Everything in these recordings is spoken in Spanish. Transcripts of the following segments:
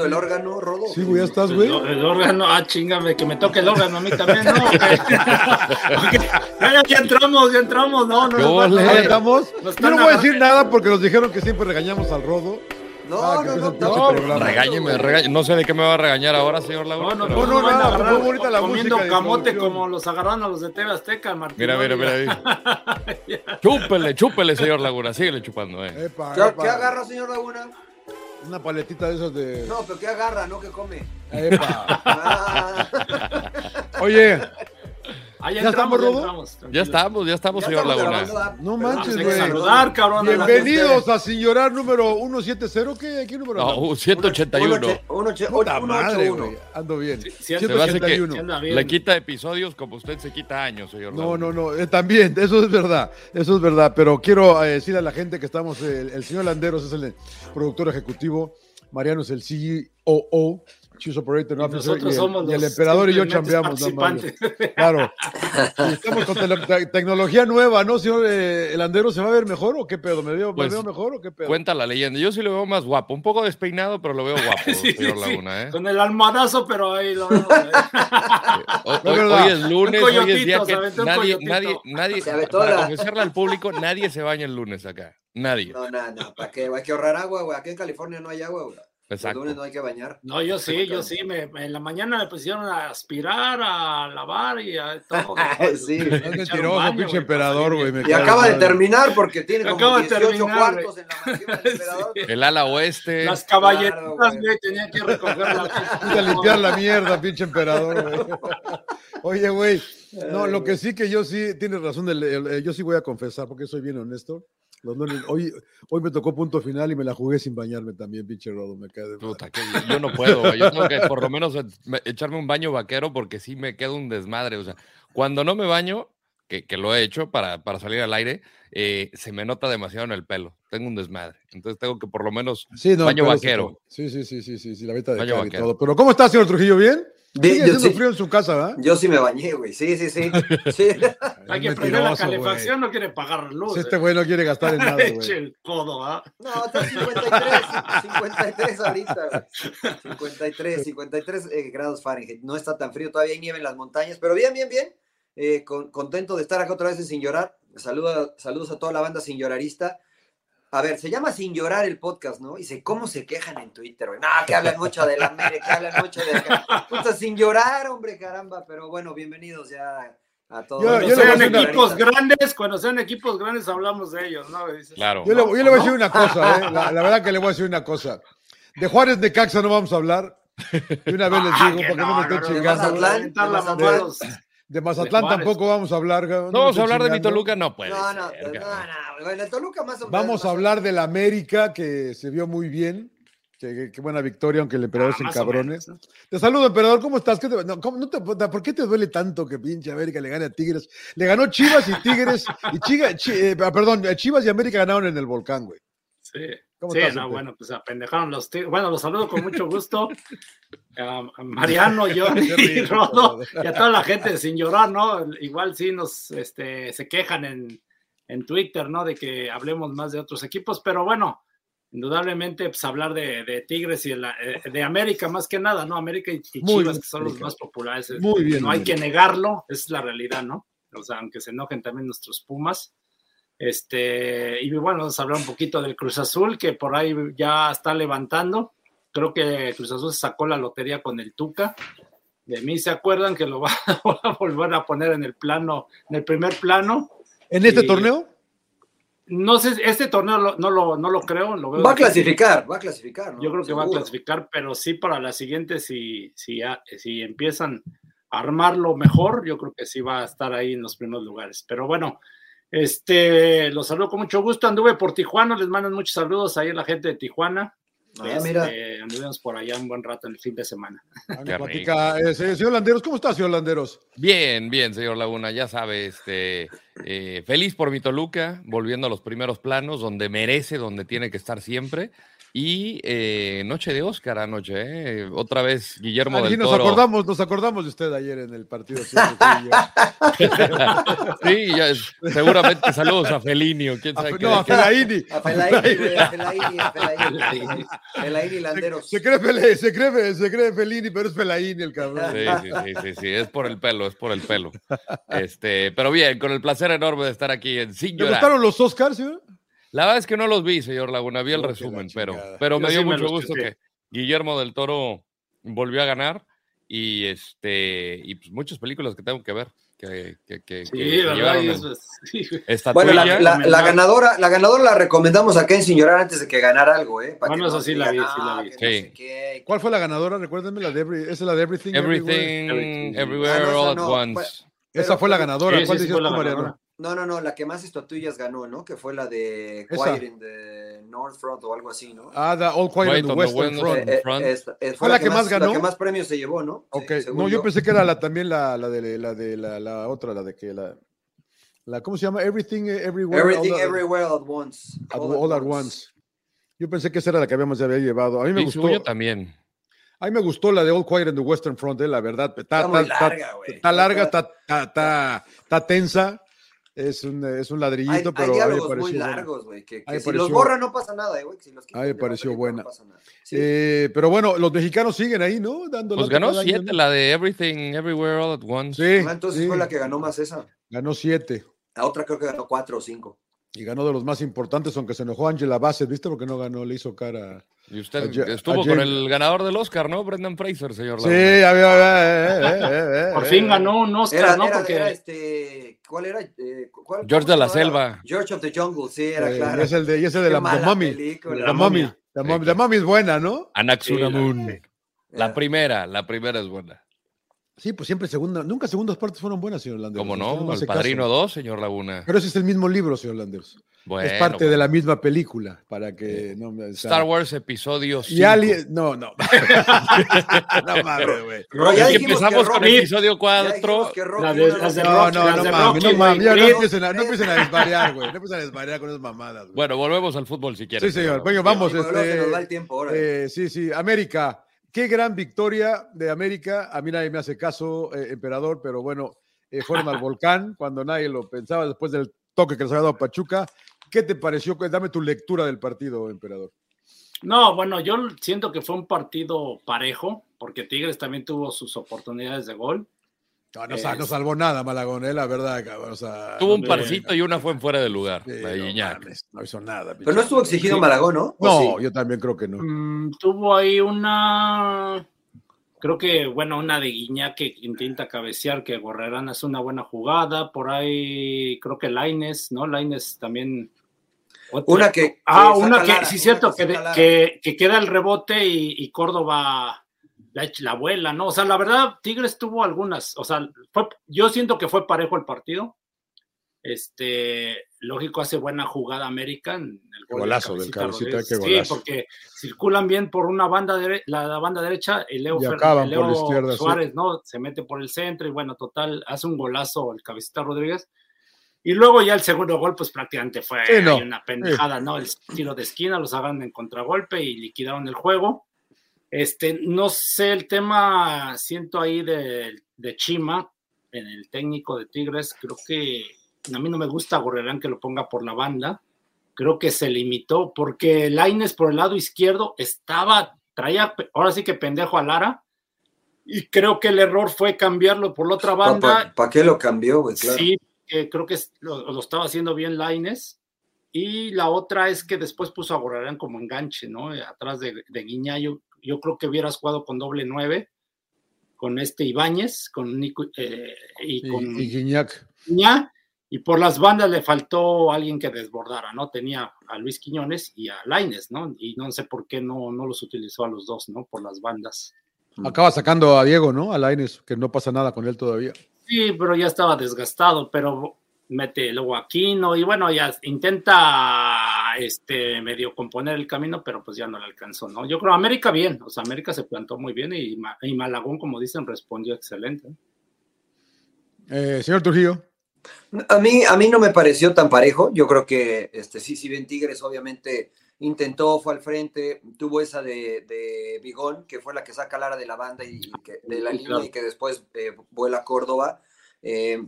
el órgano, Rodo? Sí, güey, ya estás, güey. El, órgano, ah, chingame, que me toque el órgano a mí también, ¿no? ya, ya, entramos, ya entramos, no, no. no, estamos. Yo no voy a decir nada porque nos dijeron que siempre regañamos al Rodo. No, ah, no, no, no, no, regáñeme, regáñeme. No sé de qué me va a regañar ahora, señor Laguna. No, no, no, no, nada, muy bonita la comiendo camote como los agarran a los de TV Azteca, Martín. Mira, mira, mira. chúpele, chúpele, señor Laguna, síguele chupando, eh. Epa, ¿Qué, epa. ¿Qué agarra, señor Laguna? Una paletita de esos de. No, pero ¿qué agarra, no? ¿Qué come? Epa. Ah. Oye, Ah, ya, ¿Ya entramos, estamos, ya entramos. Ya estamos, ya estamos, Ya señor estamos Laguna. no manches, güey. saludar, cabrón. Bienvenidos a Sin Llorar número 170. ¿Qué, ¿Qué número? No, andamos? uh, 181. Uno, ocho, Puta uno, madre, ocho, uno. güey. Ando bien. sí, Se me hace que 181. anda bien. le quita episodios como usted se quita años, señor No, Laguna. no, no, eh, también, eso es verdad, eso es verdad, pero quiero eh, decir a la gente que estamos, eh, el señor Landeros es el productor ejecutivo, Mariano es el CEO, Chief Operator Y Officer, nosotros y el, y emperador y yo chambeamos. Claro, estamos con te- tecnología nueva, ¿no, señor eh, el Landero? ¿Se va a ver mejor o qué pedo? ¿Me veo, me Pues, veo mejor o qué pedo? Cuenta la leyenda. Yo sí lo veo más guapo, un poco despeinado, pero lo veo guapo, Sí, señor sí. Laguna, ¿eh? Con el almohadazo, pero ahí lo vemos. ¿eh? Hoy, hoy- es lunes, Un hoy es día que nadie, nadie, nadie, para confesarle al público, nadie se baña el lunes acá. Nadie. No, no, no, ¿para qué? Hay que ahorrar agua, güey. Aquí en California no hay agua, güey. Los Exacto. lunes no hay que bañar. No, yo sí, yo sí. Me, me- en la mañana me pusieron a aspirar, a lavar y a todo. Sí. Es mentiroso, pinche emperador, güey. Y acaba de terminar porque tiene como Acaba de 18 terminar, cuartos güey. en la mansión del emperador. Sí. El ala oeste. Las caballeritas, Claro, güey. güey, tenía que recoger la Vete a limpiar la mierda, pinche emperador, güey. Oye, güey, no, lo que sí que yo sí, tienes razón, el- el- el- yo sí voy a confesar, porque soy bien honesto. Los lunes- hoy, hoy me tocó punto final y me la jugué sin bañarme también, pinche rodo, me cae de. Puta, que yo no puedo, güey. Yo tengo que por lo menos e- me- echarme un baño vaquero porque sí me queda un desmadre. O sea, cuando no me baño, que, que lo he hecho para, para salir al aire, eh, se me nota demasiado en el pelo. Tengo un desmadre. Entonces tengo que por lo menos Sí, no, baño vaquero. Sí, sí, sí, sí, sí, sí, la veta de Baño y vaquero. todo. Pero ¿cómo está, señor Trujillo? ¿Bien? Sigue yo haciendo sí. frío en su casa, ¿verdad? Yo sí me bañé, güey. Sí, sí, sí. sí. Hay que prender la calefacción, no quiere pagar luz. Si este eh. güey no quiere gastar en nada, Eche güey. el codo, ¿ah? No, está 53, 53 ahorita. güey. 53, 53 eh, grados Fahrenheit. No está tan frío, todavía hay nieve en las montañas, pero bien, bien, bien. Eh, con- contento de estar acá otra vez en Sin Llorar. Saluda, saludos a toda la banda Sin Llorarista. A ver, se llama Sin Llorar el podcast, ¿no? Y sé cómo se quejan en Twitter, güey. No, que hablan mucho de la América, que hablan mucho de acá. Puta, sin llorar, hombre, caramba. Pero bueno, bienvenidos ya a todos. Yo- Cuando yo sean equipos grandes, cuando sean equipos grandes hablamos de ellos, ¿no? Dices, Claro. Yo le, yo le voy a decir una cosa, ¿eh? La, la verdad que le voy a decir una cosa. De Juárez de Caxa no vamos a hablar. De una vez les Ah, digo, que para que no, no, me de chingando. De Mazatlán. De tampoco vamos a hablar. No, No vamos a hablar de mi. Toluca, no puede No, no, ser, no, no. Bueno, el Toluca más o menos. Vamos a hablar de la América, que se vio muy bien. Qué, buena victoria, aunque el emperador Ah, se más o encabrone. menos, ¿no? Te saludo, emperador. ¿Cómo estás? ¿Qué te- no, cómo- no te- ¿Por qué te duele tanto que pinche América le gane a Tigres? Le ganó Chivas y Tigres. y Chiga- Chi- eh, perdón, Chivas y América ganaron en el volcán, güey. Sí, ¿Cómo sí estás, no, bueno, pues apendejaron los tigres. Bueno, los saludo con mucho gusto. A, Mariano, yo y Rodo, y a toda la gente sin llorar, ¿no? Igual sí nos este, se quejan en, en Twitter, ¿no? De que hablemos más de otros equipos, pero bueno, indudablemente, pues hablar de, de Tigres y de, la- eh, de América más que nada, ¿no? América y, Chivas, bien, que son los más populares. Muy bien. no hay que negarlo, esa es la realidad, ¿no? O sea, aunque se enojen también nuestros Pumas. Este, y bueno, vamos a hablar un poquito del Cruz Azul, que por ahí ya está levantando. Creo que Cruz Azul se sacó la lotería con el Tuca. De mí se acuerdan que lo va a volver a poner en el plano, en el primer plano. ¿En este Y- torneo? No sé, este torneo lo- no, lo, no lo creo. Lo veo Va a clasificar, va a clasificar. ¿no? Yo creo que va a clasificar, pero sí para la siguiente, si, si, ya- si empiezan a armarlo mejor, yo creo que sí va a estar ahí en los primeros lugares. Pero bueno, este, los saludo con mucho gusto. Anduve por Tijuana, les mandan muchos saludos ahí a la gente de Tijuana. Ah, Este, mira. anduvimos por allá un buen rato en el fin de semana. Ah, platica, eh, señor Landeros, ¿cómo está, señor Landeros? Bien, bien, señor Laguna, ya sabe, este, eh, feliz por mi Toluca, volviendo a los primeros planos, donde merece, donde tiene que estar siempre. Y eh, noche de Oscar anoche, ¿eh? otra vez Guillermo Aquí del nos Toro. acordamos, nos acordamos de usted ayer en el partido. sí, sí, ya es- seguramente saludos a Fellini o quién A sabe Fe- qué. no, a Fellaini. A Fellaini, güey, a Fellaini, a Fellaini. Fellaini Landeros. Se cree, se, cree, se cree Fellini, pero es Fellaini el cabrón. Sí, sí, sí, sí, sí, es por el pelo, es por el pelo. Este, pero bien, con el placer enorme de estar aquí en Sin ¿Le Llorar. gustaron los Oscars, señor? La verdad es que no los vi, señor Laguna, vi el resumen, pero, pero me dio sí mucho gusto que Guillermo del Toro volvió a ganar y este y pues muchas películas que tengo que ver que, que, que, Sí, que ¿verdad? eso es- sí. Bueno, la, estatuilla. la- la ganadora, la ganadora la recomendamos acá en Sin Llorar antes de que ganara algo, ¿eh? Para No, que no, eso sí la digan, vi, sí la "Ah, vi". que no Sí. sé qué". ¿Cuál fue la ganadora? Recuérdenme, la de every- esa es la de Everything. Everything, Everything. Everywhere, Ah, no, All at no, Once. fue- Esa pero- fue la ganadora. Sí, ¿Cuál la tú, Mariano? No, no, no, la que más estatuillas ganó, ¿no? Que fue la de Esa. Quiet in the North Front o algo así, ¿no? Ah, the All Quiet on the Western West- Front. Eh, eh, Front. esta- eh, ¿Fue la que más ganó? La que más premios se llevó, ¿no? Ok, no, yo pensé que era la, también la, la de, la, de la, la otra, la de que la, la. ¿Cómo se llama? Everything, Everywhere. Everything, all, Everywhere at once. at- all at once. Yo pensé que esa era la que habíamos ya había llevado. A mí me Y gustó. también. A mí me gustó la de All Quiet on the Western Front, eh, la verdad. Está, Está está- larga, güey. está larga, está, está, está, está tensa. Es un, es un Hay, ladrillito, hay pero me diálogos pareció muy largos, güey. Que, si los borra no pasa nada, eh, güey. Si los quitan me pareció buena. No pasa nada. Sí. Eh, pero bueno, los mexicanos siguen ahí, ¿no? Dando Pues ganó año, siete, la de Everything, Everywhere, All at Once. Sí, Ah, entonces sí, fue la que ganó más esa. ganó siete. La otra creo que ganó cuatro o cinco. Y ganó de los más importantes, aunque se enojó Angela Bassett, ¿viste? Porque no ganó, le hizo cara. Y usted estuvo con el ganador del Oscar, ¿no? Brendan Fraser, señor. Sí, Laguna. a ver, a ver, eh, eh, eh, Por eh, fin eh. ganó un Oscar, Era, ¿no? era, Porque era este. ¿Cuál era? Eh, ¿cuál- George de la? Selva. George of the Jungle, sí, era Eh, claro. Y es el de, y es el de la, mala The Mummy. película. La La momia. La. La Mummy es buena, ¿no? Anaxunamun. Eh, La primera, la primera es buena. Sí, pues siempre segunda. Nunca segundas partes fueron buenas, señor Landers. ¿Cómo Usted no? hace El caso. Padrino 2, señor Laguna. Pero ese es el mismo libro, señor Landers. Bueno, es parte de bueno. la misma película, para que no me... o sea, Star Wars episodio 5. Y Ali... No, no. no mames, güey. Empezamos con Rocky- episodio ya 4. dijimos que Rocky, La de- uno las de los- No, no, no de mames, no mames, no empiecen a, no empiecen a desvariar, güey. No empiecen a desvariar con esas mamadas, güey. Bueno, volvemos al fútbol si quieres. Sí, señor. Bueno, vamos. El Este, tiempo ahora. eh, sí, sí. América. Qué gran victoria de América. A mí nadie me hace caso, eh, emperador, pero bueno, eh, fueron al volcán cuando nadie lo pensaba después del toque que les había dado Pachuca. ¿Qué te pareció? Dame tu lectura del partido, emperador. No, bueno, yo siento que fue un partido parejo, porque Tigres también tuvo sus oportunidades de gol. No, no, Es- no salvó nada, Malagón, eh, la verdad, cabrón. O sea, Tuvo un parcito y una fue en fuera de lugar. sí, la de no no hizo nada. Pero no estuvo exigido Sí. Malagón, ¿no? ¿O No, sí? yo también creo que no. Mm, tuvo ahí una, creo que, bueno, una de Guiñac que intenta cabecear, que Gorrerán hace una buena jugada. Por ahí, creo que Laines, ¿no? Laines también. otra- Una que- Ah, que una que, Lara, sí, una cierto, que que, que, que queda el rebote y, y Córdoba la, abuela, ¿no? O sea, la verdad, Tigres tuvo algunas, o sea, fue, yo siento que fue parejo el partido. Este, lógico, hace buena jugada América. en El gol Golazo del Cabecita, Sí, porque circulan bien por una banda, dere- la, la banda derecha, y Leo, Y Fer- Leo por la izquierda, sí. Suárez, ¿no? Se mete por el centro y bueno, total, hace un golazo el Cabecita Rodríguez. Y luego ya el segundo gol, pues prácticamente fue Sí, no. ahí una pendejada, ¿no? El tiro de esquina, los hagan en contragolpe y liquidaron el juego. Este, no sé, el tema, siento ahí de, de Chima, en el técnico de Tigres, creo que a mí no me gusta Gorrerán que lo ponga por la banda. Creo que se limitó porque Laines por el lado izquierdo estaba, traía, ahora sí que pendejo a Lara. Y creo que el error fue cambiarlo por la otra banda. ¿Para qué lo cambió, güey? Claro. Sí, eh, creo que lo, lo estaba haciendo bien Laines. Y la otra es que después puso a Gorrerán como enganche, ¿no? Atrás de, de Guiñá. Yo, creo que hubieras jugado con doble nueve, con este Ibáñez, con Nico eh, y Y, con y Guiñac. Guiñá. Y por las bandas le faltó alguien que desbordara, ¿no? Tenía a Luis Quiñones y a Laines, ¿no? Y no sé por qué no, no los utilizó a los dos, ¿no? Por las bandas. Acaba sacando a Diego, ¿no? A Laines, que no pasa nada con él todavía. Sí, pero ya estaba desgastado, pero mete luego Aquino y bueno, ya intenta este medio componer el camino, pero pues ya no le alcanzó, ¿no? Yo creo América bien, o sea, América se plantó muy bien y, y Malagón, como dicen, respondió excelente. Eh, señor Trujillo. A mí, a mí no me pareció tan parejo. Yo creo que este, sí, si bien Tigres obviamente intentó, fue al frente, tuvo esa de, de Bigón, que fue la que saca Lara de la banda y, que, de la línea y que después eh, vuela a Córdoba. Eh,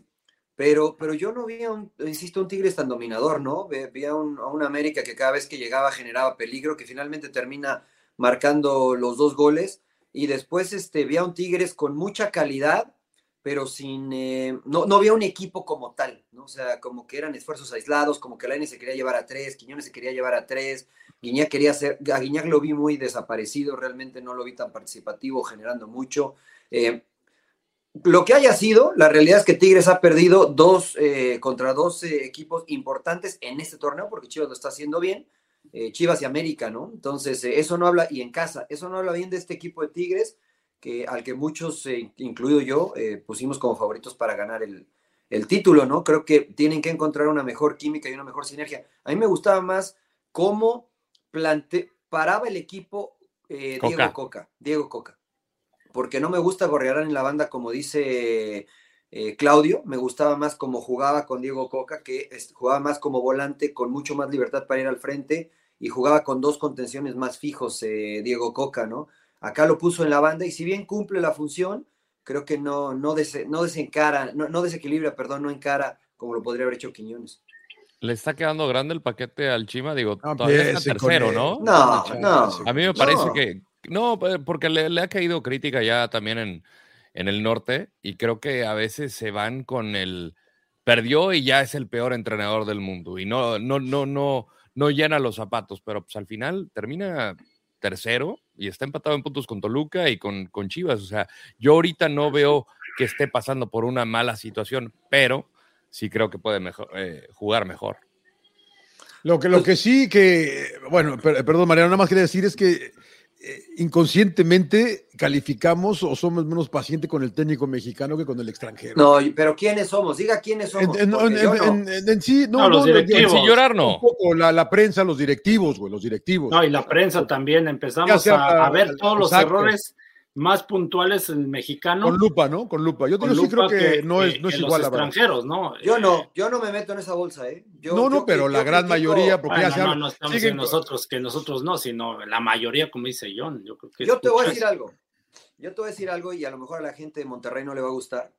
pero, pero yo no vi, a un, insisto, un Tigres tan dominador, ¿no? Vi a un, a América que cada vez que llegaba generaba peligro, que finalmente termina marcando los dos goles. Y después este, vi a un Tigres con mucha calidad, pero sin, eh, no, no había un equipo como tal, ¿no? O sea, como que eran esfuerzos aislados, como que Laine se quería llevar a tres, Quiñones se quería llevar a tres, Guiñac quería ser, a Guiñac lo vi muy desaparecido, realmente no lo vi tan participativo, generando mucho. Eh, lo que haya sido, la realidad es que Tigres ha perdido dos eh, contra dos equipos importantes en este torneo, porque Chivas lo está haciendo bien, eh, Chivas y América, ¿no? Entonces, eso no habla, y en casa, eso no habla bien de este equipo de Tigres, que, al que muchos, eh, incluido yo, eh, pusimos como favoritos para ganar el, el, título, ¿no? Creo que tienen que encontrar una mejor química y una mejor sinergia. A mí me gustaba más cómo plante, paraba el equipo eh, Diego Coca, Diego Coca, porque no me gusta gorrear en la banda como dice Claudio, me gustaba más cómo jugaba con Diego Coca, que jugaba más como volante, con mucho más libertad para ir al frente y jugaba con dos contenciones más fijos Diego Coca, ¿no? Acá lo puso en la banda y si bien cumple la función, creo que no, no, no desencara, no, no, desequilibra, perdón, no encara como lo podría haber hecho Quiñones. Le está quedando grande el paquete al Chima, digo, todavía está tercero, ¿no? No, no. A mí me parece que, no, porque le, ha caído crítica ya también en, en el norte y creo que a veces se van con el, perdió y ya es el peor entrenador del mundo y no, no, no, no, no llena los zapatos, pero pues al final termina tercero y está empatado en puntos con Toluca y con, con Chivas. O sea, yo ahorita no veo que esté pasando por una mala situación, pero sí creo que puede eh, jugar mejor. Lo que, lo que sí que, bueno, perdón, Mariano, nada más quería decir es que eh, inconscientemente calificamos o somos menos pacientes con el técnico mexicano que con el extranjero. No, pero ¿quiénes somos? Diga quiénes somos. En, sí, no, los directivos. sin llorar, no. la, la, prensa, los directivos, güey, los directivos. No, y la prensa también. Empezamos a, ver todos los errores más puntuales el mexicano. Con lupa, ¿no? Con lupa. Yo, sí creo que, no es, no es igual los extranjeros, ¿no? Yo no, yo no me meto en esa bolsa, ¿eh? no, no, pero la gran mayoría, porque ya No, no estamos en nosotros, que nosotros no, sino la mayoría, como dice John. Yo, creo que yo te voy a decir algo. Yo te voy a decir algo y a lo mejor a la gente de Monterrey no le va a gustar,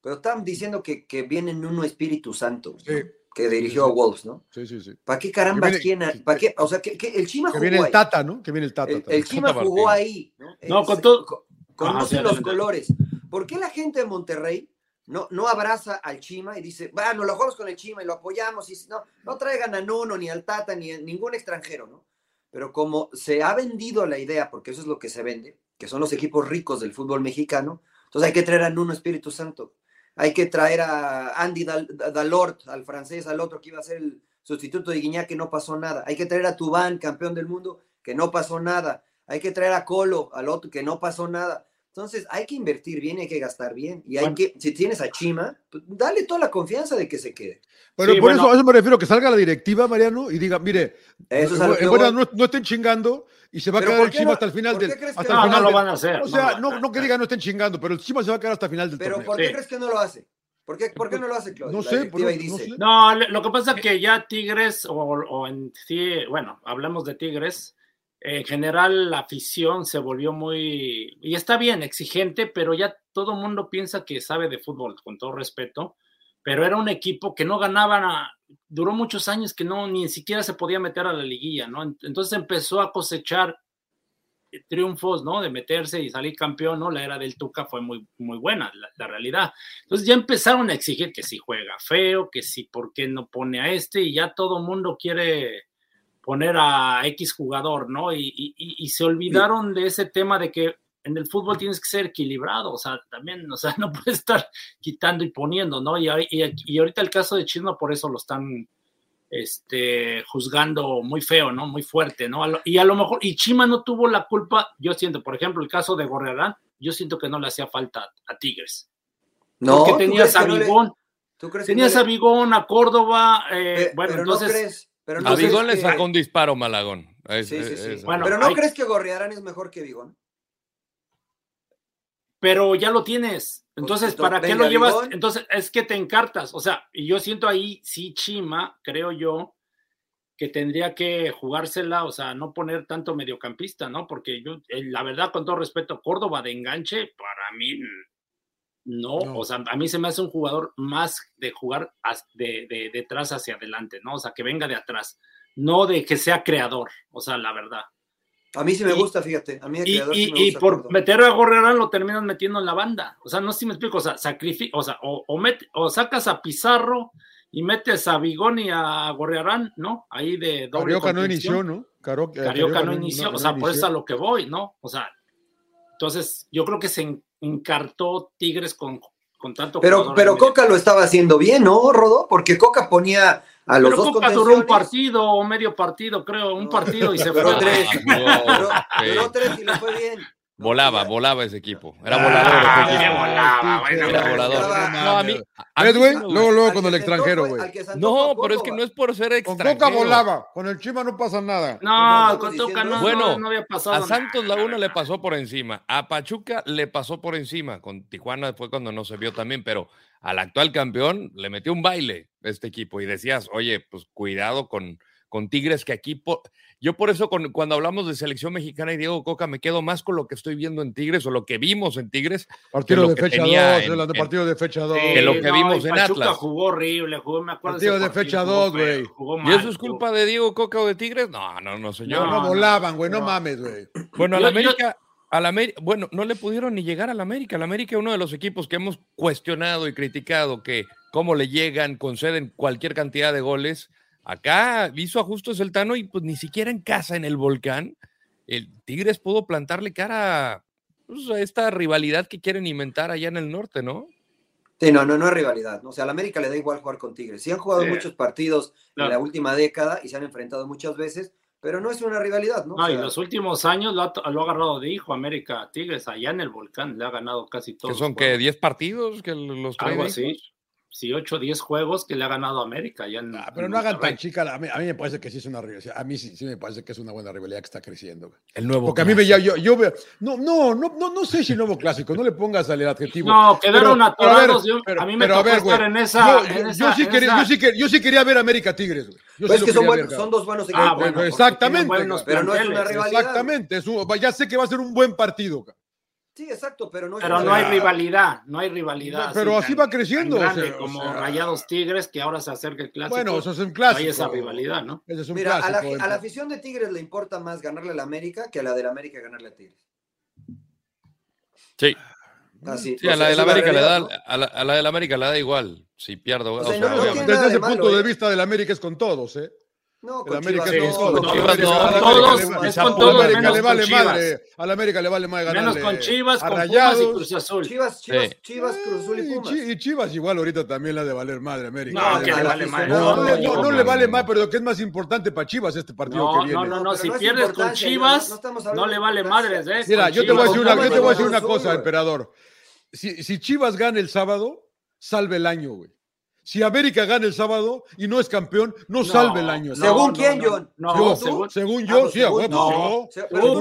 pero están diciendo que, que viene en un Espíritu Santo. Sí que dirigió a Wolves, ¿no? Sí, sí, sí. ¿Para qué caramba quién? ¿Para qué? O sea, que, el Chima jugó. Que viene el Tata, ¿no? Que viene el Tata. El, Chima jugó ahí, ¿no? No, con todo conocen los colores. ¿Por qué la gente de Monterrey no, no abraza al Chima y dice, bueno, lo jugamos con el Chima y lo apoyamos? Y no, no traigan a Nuno, ni al Tata, ni a ningún extranjero, ¿no? Pero como se ha vendido la idea, porque eso es lo que se vende, que son los equipos ricos del fútbol mexicano, entonces hay que traer a Nuno Espíritu Santo. Hay que traer a Andy Dalort, al francés, al otro que iba a ser el sustituto de Guiñac, que no pasó nada. Hay que traer a Tubán, campeón del mundo, que no pasó nada hay que traer a Colo, al otro, que no pasó nada. Entonces, hay que invertir bien, hay que gastar bien. Y hay que, si tienes a Chima, pues, dale toda la confianza de que se quede. Pero por eso, a eso me refiero, que salga la directiva, Mariano, y diga, mire, eso no, estén chingando y se va a quedar el Chima hasta el final del. Hasta el final no, lo van a hacer. O sea, no, no, que diga no estén chingando, pero el Chima se va a quedar hasta el final del Pero ¿por qué crees que no lo hace? ¿Por qué, ¿Por qué, no lo hace Claudio? No sé, no, lo que pasa es que ya Tigres, o, o en sí, bueno, hablamos de Tigres, en general la afición se volvió muy, y está bien, exigente, pero ya todo el mundo piensa que sabe de fútbol, con todo respeto, pero era un equipo que no ganaba, duró muchos años que no, ni siquiera se podía meter a la liguilla, ¿no? Entonces empezó a cosechar triunfos, ¿no? De meterse y salir campeón, ¿no? La era del Tuca fue muy, muy buena, la, realidad. Entonces ya empezaron a exigir que si juega feo, que si por qué no pone a este, y ya todo mundo quiere poner a X jugador, ¿no? Y, se olvidaron de ese tema de que en el fútbol tienes que ser equilibrado, o sea, también, o sea, no puedes estar quitando y poniendo, ¿no? Y, y, ahorita el caso de Chisma por eso lo están este, juzgando muy feo, ¿no? Muy fuerte, ¿no? y a lo mejor, y Chima no tuvo la culpa, yo siento, por ejemplo, el caso de Gorrearán, yo siento que no le hacía falta a Tigres. No, porque tenías a Bigón, tenías a Bigón, a Córdoba, eh, bueno, entonces... Pero a Bigón le sacó un disparo Malagón. sí, sí, sí. pero ¿no crees que Gorriarán es mejor que Bigón? Pero ya lo tienes. Entonces, ¿para qué lo llevas? Entonces, es que te encartas. O sea, y yo siento ahí, sí, Chima, creo yo, que tendría que jugársela, o sea, no poner tanto mediocampista, ¿no? Porque yo, eh, la verdad, con todo respeto, Córdoba de enganche, para mí, no, No. o sea, a mí se me hace un jugador más de jugar de, de, de atrás hacia adelante, ¿no? O sea, que venga de atrás, no de que sea creador, o sea, la verdad. A mí sí me Y- gusta, fíjate. A mí de Y, creador y- sí me y gusta por meter a Gorrerán lo terminas metiendo en la banda. O sea, no sé si me explico. O sea, sacrifica, o sea, o, o, met- o sacas a Pizarro y metes a Bigón y a Gorrerán, ¿no? Ahí de doble Carioca no inició, ¿no? Caro- eh, Carioca no inició. o sea, por eso a lo que voy, ¿no? O sea, entonces yo creo que se en- encartó Tigres con, con tanto Pero, pero. Coca lo estaba haciendo bien, ¿no, Rodo? Porque Coca ponía a los Pero dos Coca duró un partido o medio partido, creo, un No. partido y se Duró fue. tres. Ah, Duró, sí. duró tres y le fue bien. No, Volaba, volaba ese equipo. Era Ah, volador Ah, ese qué equipo. volaba, bueno, Era no, volador. No, a mí, Luego, luego con el extranjero, güey. No, pero es que no es por ser Con extranjero. Coca volaba, con el Chima no pasa nada. No, con Toca no. Bueno, no, no había pasado. A Santos la Laguna le pasó por encima, a Pachuca le pasó por encima, con Tijuana fue cuando no se vio también, pero al actual campeón le metió un baile este equipo y decías, oye, pues cuidado con, con Tigres, que aquí, po- yo por eso con- cuando hablamos de selección mexicana y Diego Coca me quedo más con lo que estoy viendo en Tigres o lo que vimos en Tigres, Partido de fecha tenía 2, en- hablando de partido de fecha 2. que lo que vimos en Pachuca Atlas. jugó horrible, jugó, me acuerdo. Partido de partido, fecha jugó dos, feo, güey. jugó ¿y eso es culpa de Diego Coca o de Tigres? No, no, no, señor. No, no, volaban, güey, no, no. mames, güey. Bueno, al Yo- yo- América, al América, bueno, no le pudieron ni llegar al América. Al América es uno de los equipos que hemos cuestionado y criticado que cómo le llegan, conceden cualquier cantidad de goles. Acá hizo ajustes el Tano y pues ni siquiera en casa, en el volcán, el Tigres pudo plantarle cara pues, a esta rivalidad que quieren inventar allá en el norte, ¿no? Sí, no, no, no es rivalidad. ¿no? O sea, a la América le da igual jugar con Tigres. Sí han jugado Sí. muchos partidos en la última década y se han enfrentado muchas veces, pero no es una rivalidad, ¿no? O No, y los últimos años lo ha, lo ha agarrado de hijo América a Tigres, allá en el volcán, le ha ganado casi todos. Que son los que juegos. 10 partidos que los trae Algo así. Sí, 8 o 10 juegos que le ha ganado a América. Allá en, Ah, pero en no hagan tan chica. A mí, a mí me parece que sí es una rivalidad. A mí sí, sí me parece que es una buena rivalidad que está creciendo. El nuevo. Porque a mí me ya, yo, yo veo. No, no, no, no, no sé si nuevo clásico. No le pongas al adjetivo. No, quedaron Pero- pero a ver, atorados. pero- a mí me pero a tocó ver, estar en esa. Yo, en sí en quería, esa- yo, sí quería, yo sí quería ver América Tigres. güey. Yo pues sí es que son, buenos, ver, son dos buenos Ah, equipos. bueno, porque exactamente, buenos pero no es una rivalidad. Exactamente. es un- ya sé que va a ser un buen partido. cabrón. Sí, exacto, pero no Pero no hay rivalidad. no hay rivalidad. Pero así tan- va creciendo, tan o sea, grande o como sea. Rayados Tigres, que ahora se acerca el clásico. Bueno, eso es un no clásico. hay esa rivalidad, ¿no? Ese es un Mira, a la, clásico. a la afición de Tigres le importa más ganarle a la América que a la del América ganarle a Tigres. Sí. Así, Sí, o a sea, la es del una América le da, a la, a la del América le da igual si pierdo. O o sea, sea, no- no obviamente. tiene- nada Desde de ese malo, punto de ¿eh? vista del América es con todos, ¿eh? No, El con América con América- todos, le- es a con la todos, América menos le con vale madre. A la América le vale madre Menos ganarle con Chivas, con Pumas y. Cruz Azul. Chivas, Chivas, Sí. Chivas, Cruz Azul y Y Pumas. Chi- Y Chivas igual ahorita también la de valer madre América. No, que le vale madre. No, no, no, le- no, no, no no, le vale más, pero lo que es más importante para Chivas este partido No, que viene. no, No, no, si pierdes con Chivas, no- le vale madres, ¿eh? Mira, yo te voy a decir una, yo te voy a decir una cosa, emperador. Si, si Chivas gana el sábado, salve el año, güey. Si América gana el sábado y no es campeón, no, salve el año. no, ¿Según no, quién, no, John? No, Yo, según- según Ah, yo, sí, no.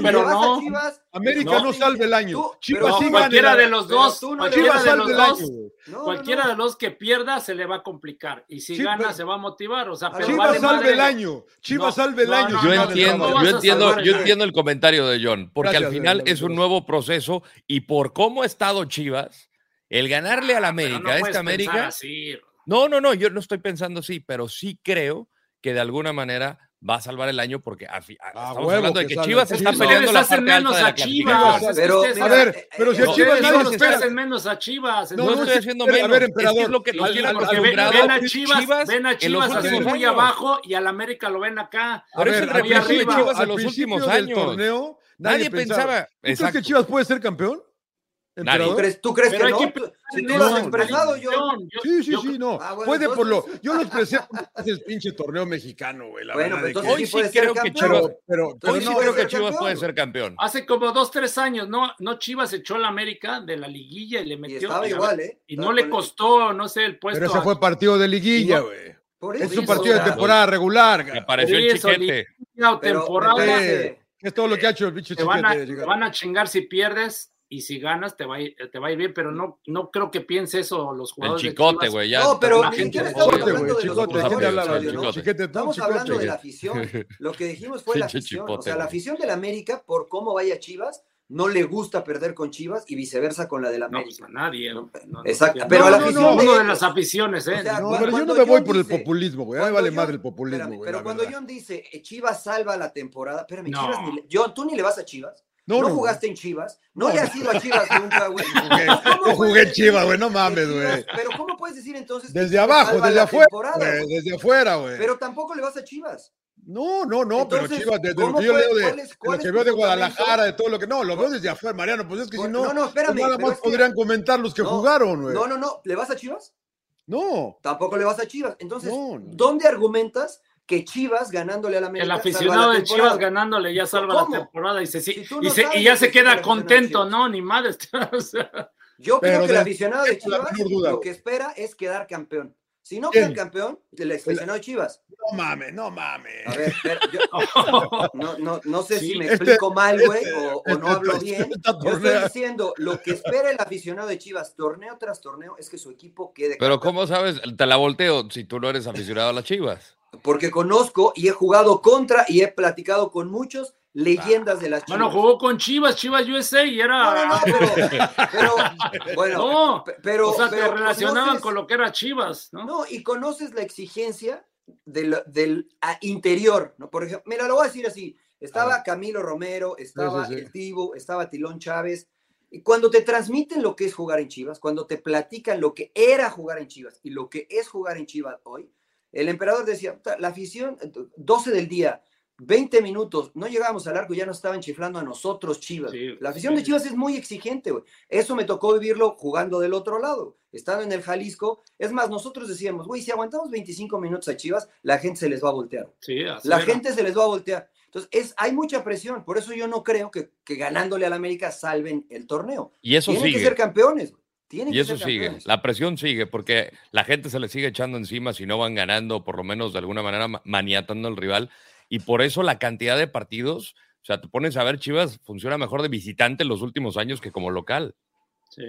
pero no. Chivas. América no salve el año. Tú- Chivas pero sí no, gana cualquiera de los dos, no Chivas de salve los el dos, año. No, no, cualquiera no. de los que pierda se le va a complicar. Y si Sí, gana, se va a motivar. O sea, pero Chivas vale salve madre. el año. Chivas No, salve el no, año. no, Yo entiendo, ¿cómo sábado. vas yo entiendo, yo el- entiendo el comentario de John, porque Gracias, al final es un nuevo proceso y por cómo ha estado Chivas, el ganarle a la Pero América, no a puedes esta América, así. No, no, no, yo no estoy pensando así, pero sí creo que de alguna manera va a salvar el año porque a a- Ah, estamos huevo hablando de que que salve. Chivas está no. peleando la hacen parte alta menos de la. Chivas. Pero- A ver, pero si a no, Chivas ustedes nadie se hacen menos a Chivas. No, No, no, entonces- estoy haciendo menos. a ver, es que es emperador, lo que nos tienen Porque ven, ven a Chivas, ven a en los Chivas así últimos muy años. abajo y al América lo ven acá. A Pero es ver, el reflejo de Chivas en los últimos del años. torneo, Nadie pensaba. ¿Tú crees Exacto. que Chivas puede ser campeón? ¿Tú ¿Emperador? crees, tú crees que no? que Tú- Si tú lo has expresado, yo. Sí, sí, yo- sí, no. Ah, bueno, Puede por lo. Yo lo expresé es el pinche torneo mexicano, güey. La Bueno, verdad entonces Hoy sí creo que. Chivas- pero, pero, pero Hoy no, sí creo que Chivas campeón. puede ser campeón. Hace como dos, tres años, ¿no? No Chivas echó a la América de la liguilla y le Y metió. estaba y a- igual, ¿eh? Y Estaba no le costó, no sé, el puesto. pero ese a- fue partido de liguilla, güey. Por Es un partido de temporada regular. Me apareció el chiquete. temporada. Eh, Es todo lo que ha hecho el bicho Te van, a, chiquete. te van a chingar si pierdes y si ganas te va a ir, te va a ir bien, pero no, no creo que piense eso los El jugadores. de chicote, güey. ya No, pero hablando güey. de Chicote, ¿de ¿no? Chicote? Estamos chicote. hablando de la afición. Lo que dijimos fue la afición. O sea, la afición del América, por cómo vaya Chivas, no le gusta perder con Chivas y viceversa con la del No, pues América. a nadie. no, no, Exacto, no, pero no, a la no, afición no, de uno de ellos. las aficiones, ¿eh? O sea, No, cu- pero yo no me voy John por el populismo, güey. A mí cuando vale John- madre el populismo, espérame, güey. pero cuando verdad. John dice eh, Chivas salva la temporada, espérame, No. Chivas ni le- John, tú ni le vas a Chivas. No, No, no, jugaste en Chivas, no, No, le has ido a Chivas nunca, güey. jugué- ¿Cómo no jugué en Chivas, güey, no mames, güey. Pero ¿cómo puedes decir entonces Desde abajo, desde afuera? Desde afuera, güey. Pero tampoco le vas a Chivas. No, no, no, pero Chivas, desde lo ¿cómo que yo leo de, es- lo que veo de Guadalajara, de todo lo que. No, lo veo desde afuera, Mariano. Pues es que si No, no, no, espérame, nada más que- podrían comentar los que No, jugaron, güey. No, no, no. ¿Le vas a Chivas? No. Tampoco le vas a Chivas. Entonces. ¿dónde argumentas que Chivas ganándole a la América? El aficionado de? Chivas ganándole ya salva ¿Cómo? la temporada y, se, Si y, se- ya se queda contento. ¿no? Ni madre. o sea, Yo Pero creo que de- el aficionado de Chivas lo que espera es quedar campeón. Si no queda campeón, el aficionado de Chivas. No mames, no mames. A ver, espera, yo- no, no, no sé Sí. si me Este- explico mal, güey, este- o, o no este- hablo este- bien. Yo estoy diciendo, lo que espera el aficionado de Chivas, torneo tras torneo, es que su equipo quede Pero campeón. ¿cómo sabes? Te la volteo si tú no eres aficionado a las chivas. Porque conozco y he jugado contra y he platicado con muchos leyendas de las Chivas. bueno, jugó con Chivas, Chivas USA y era. No, no, no, pero, pero, bueno, No, pe- pero, o sea, pero te relacionaban conoces- con lo que era Chivas, ¿no? No, y conoces la exigencia del, del a- interior, ¿no? Por ejemplo, mira, lo voy a decir así, estaba Camilo Romero, estaba sí, sí. el Tibo, estaba Tilón Chávez, y cuando te transmiten lo que es jugar en Chivas, cuando te platican lo que era jugar en Chivas y lo que es jugar en Chivas hoy, el emperador decía, "Puta, la afición, 12 del día, 20 minutos, no llegábamos al arco, ya nos estaban chiflando a nosotros Chivas. Sí, la afición sí. de Chivas es muy exigente, güey. Eso me tocó vivirlo jugando del otro lado, estando en el Jalisco. Es más, nosotros decíamos, güey, si aguantamos 25 minutos a Chivas, la gente se les va a voltear. Sí, así La era. gente se les va a voltear. Entonces, es, hay mucha presión. Por eso yo no creo que, que ganándole al América salven el torneo. Y eso Tienen que ser campeones. güey. Y que eso ser sigue, campeones. la presión sigue, porque la gente se le sigue echando encima si no van ganando, por lo menos de alguna manera ma- maniatando al rival. Y por eso la cantidad de partidos, o sea, te pones a ver, Chivas funciona mejor de visitante en los últimos años que como local. Sí.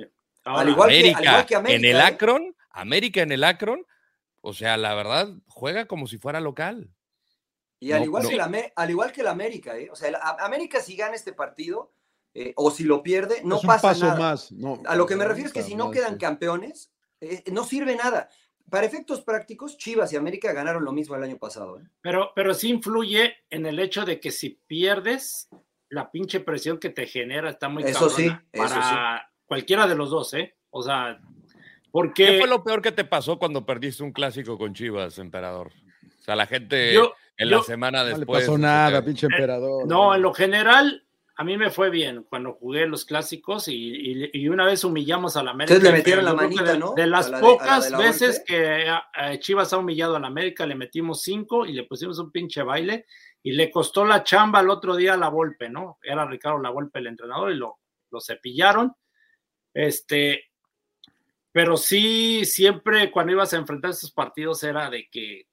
Al igual que- América, al igual que América, en el ¿eh? Akron, América en el Akron, o sea, la verdad, juega como si fuera local. Y al, No, igual no. Que la, al igual que la América, ¿eh? O sea, América si gana este partido eh, o si lo pierde, no es un pasa paso nada. más. No, A lo que me refiero es que si no quedan campeones, eh, no sirve nada. Para efectos prácticos, Chivas y América ganaron lo mismo el año pasado. ¿eh? pero, pero sí influye en el hecho de que si pierdes, la pinche presión que te genera está muy Eso sí, eso para cualquiera de los dos, ¿eh? O sea, ¿Qué porque fue lo peor que te pasó cuando perdiste un clásico con Chivas, emperador? O sea, la gente yo, en yo- la semana No le después. pasó nada, pinche emperador. no, en lo general, a mí me fue bien cuando jugué los clásicos y, y- y una vez humillamos a la América. Ustedes le metieron la manita, de, ¿no? De las A la de- a la pocas la veces que eh, Chivas ha humillado a la América, le metimos cinco y le pusimos un pinche baile y le costó la chamba el otro día a la Volpe, ¿no? Era Ricardo La Volpe el entrenador y lo, lo cepillaron. Este, pero sí, siempre cuando ibas a enfrentar esos partidos era de que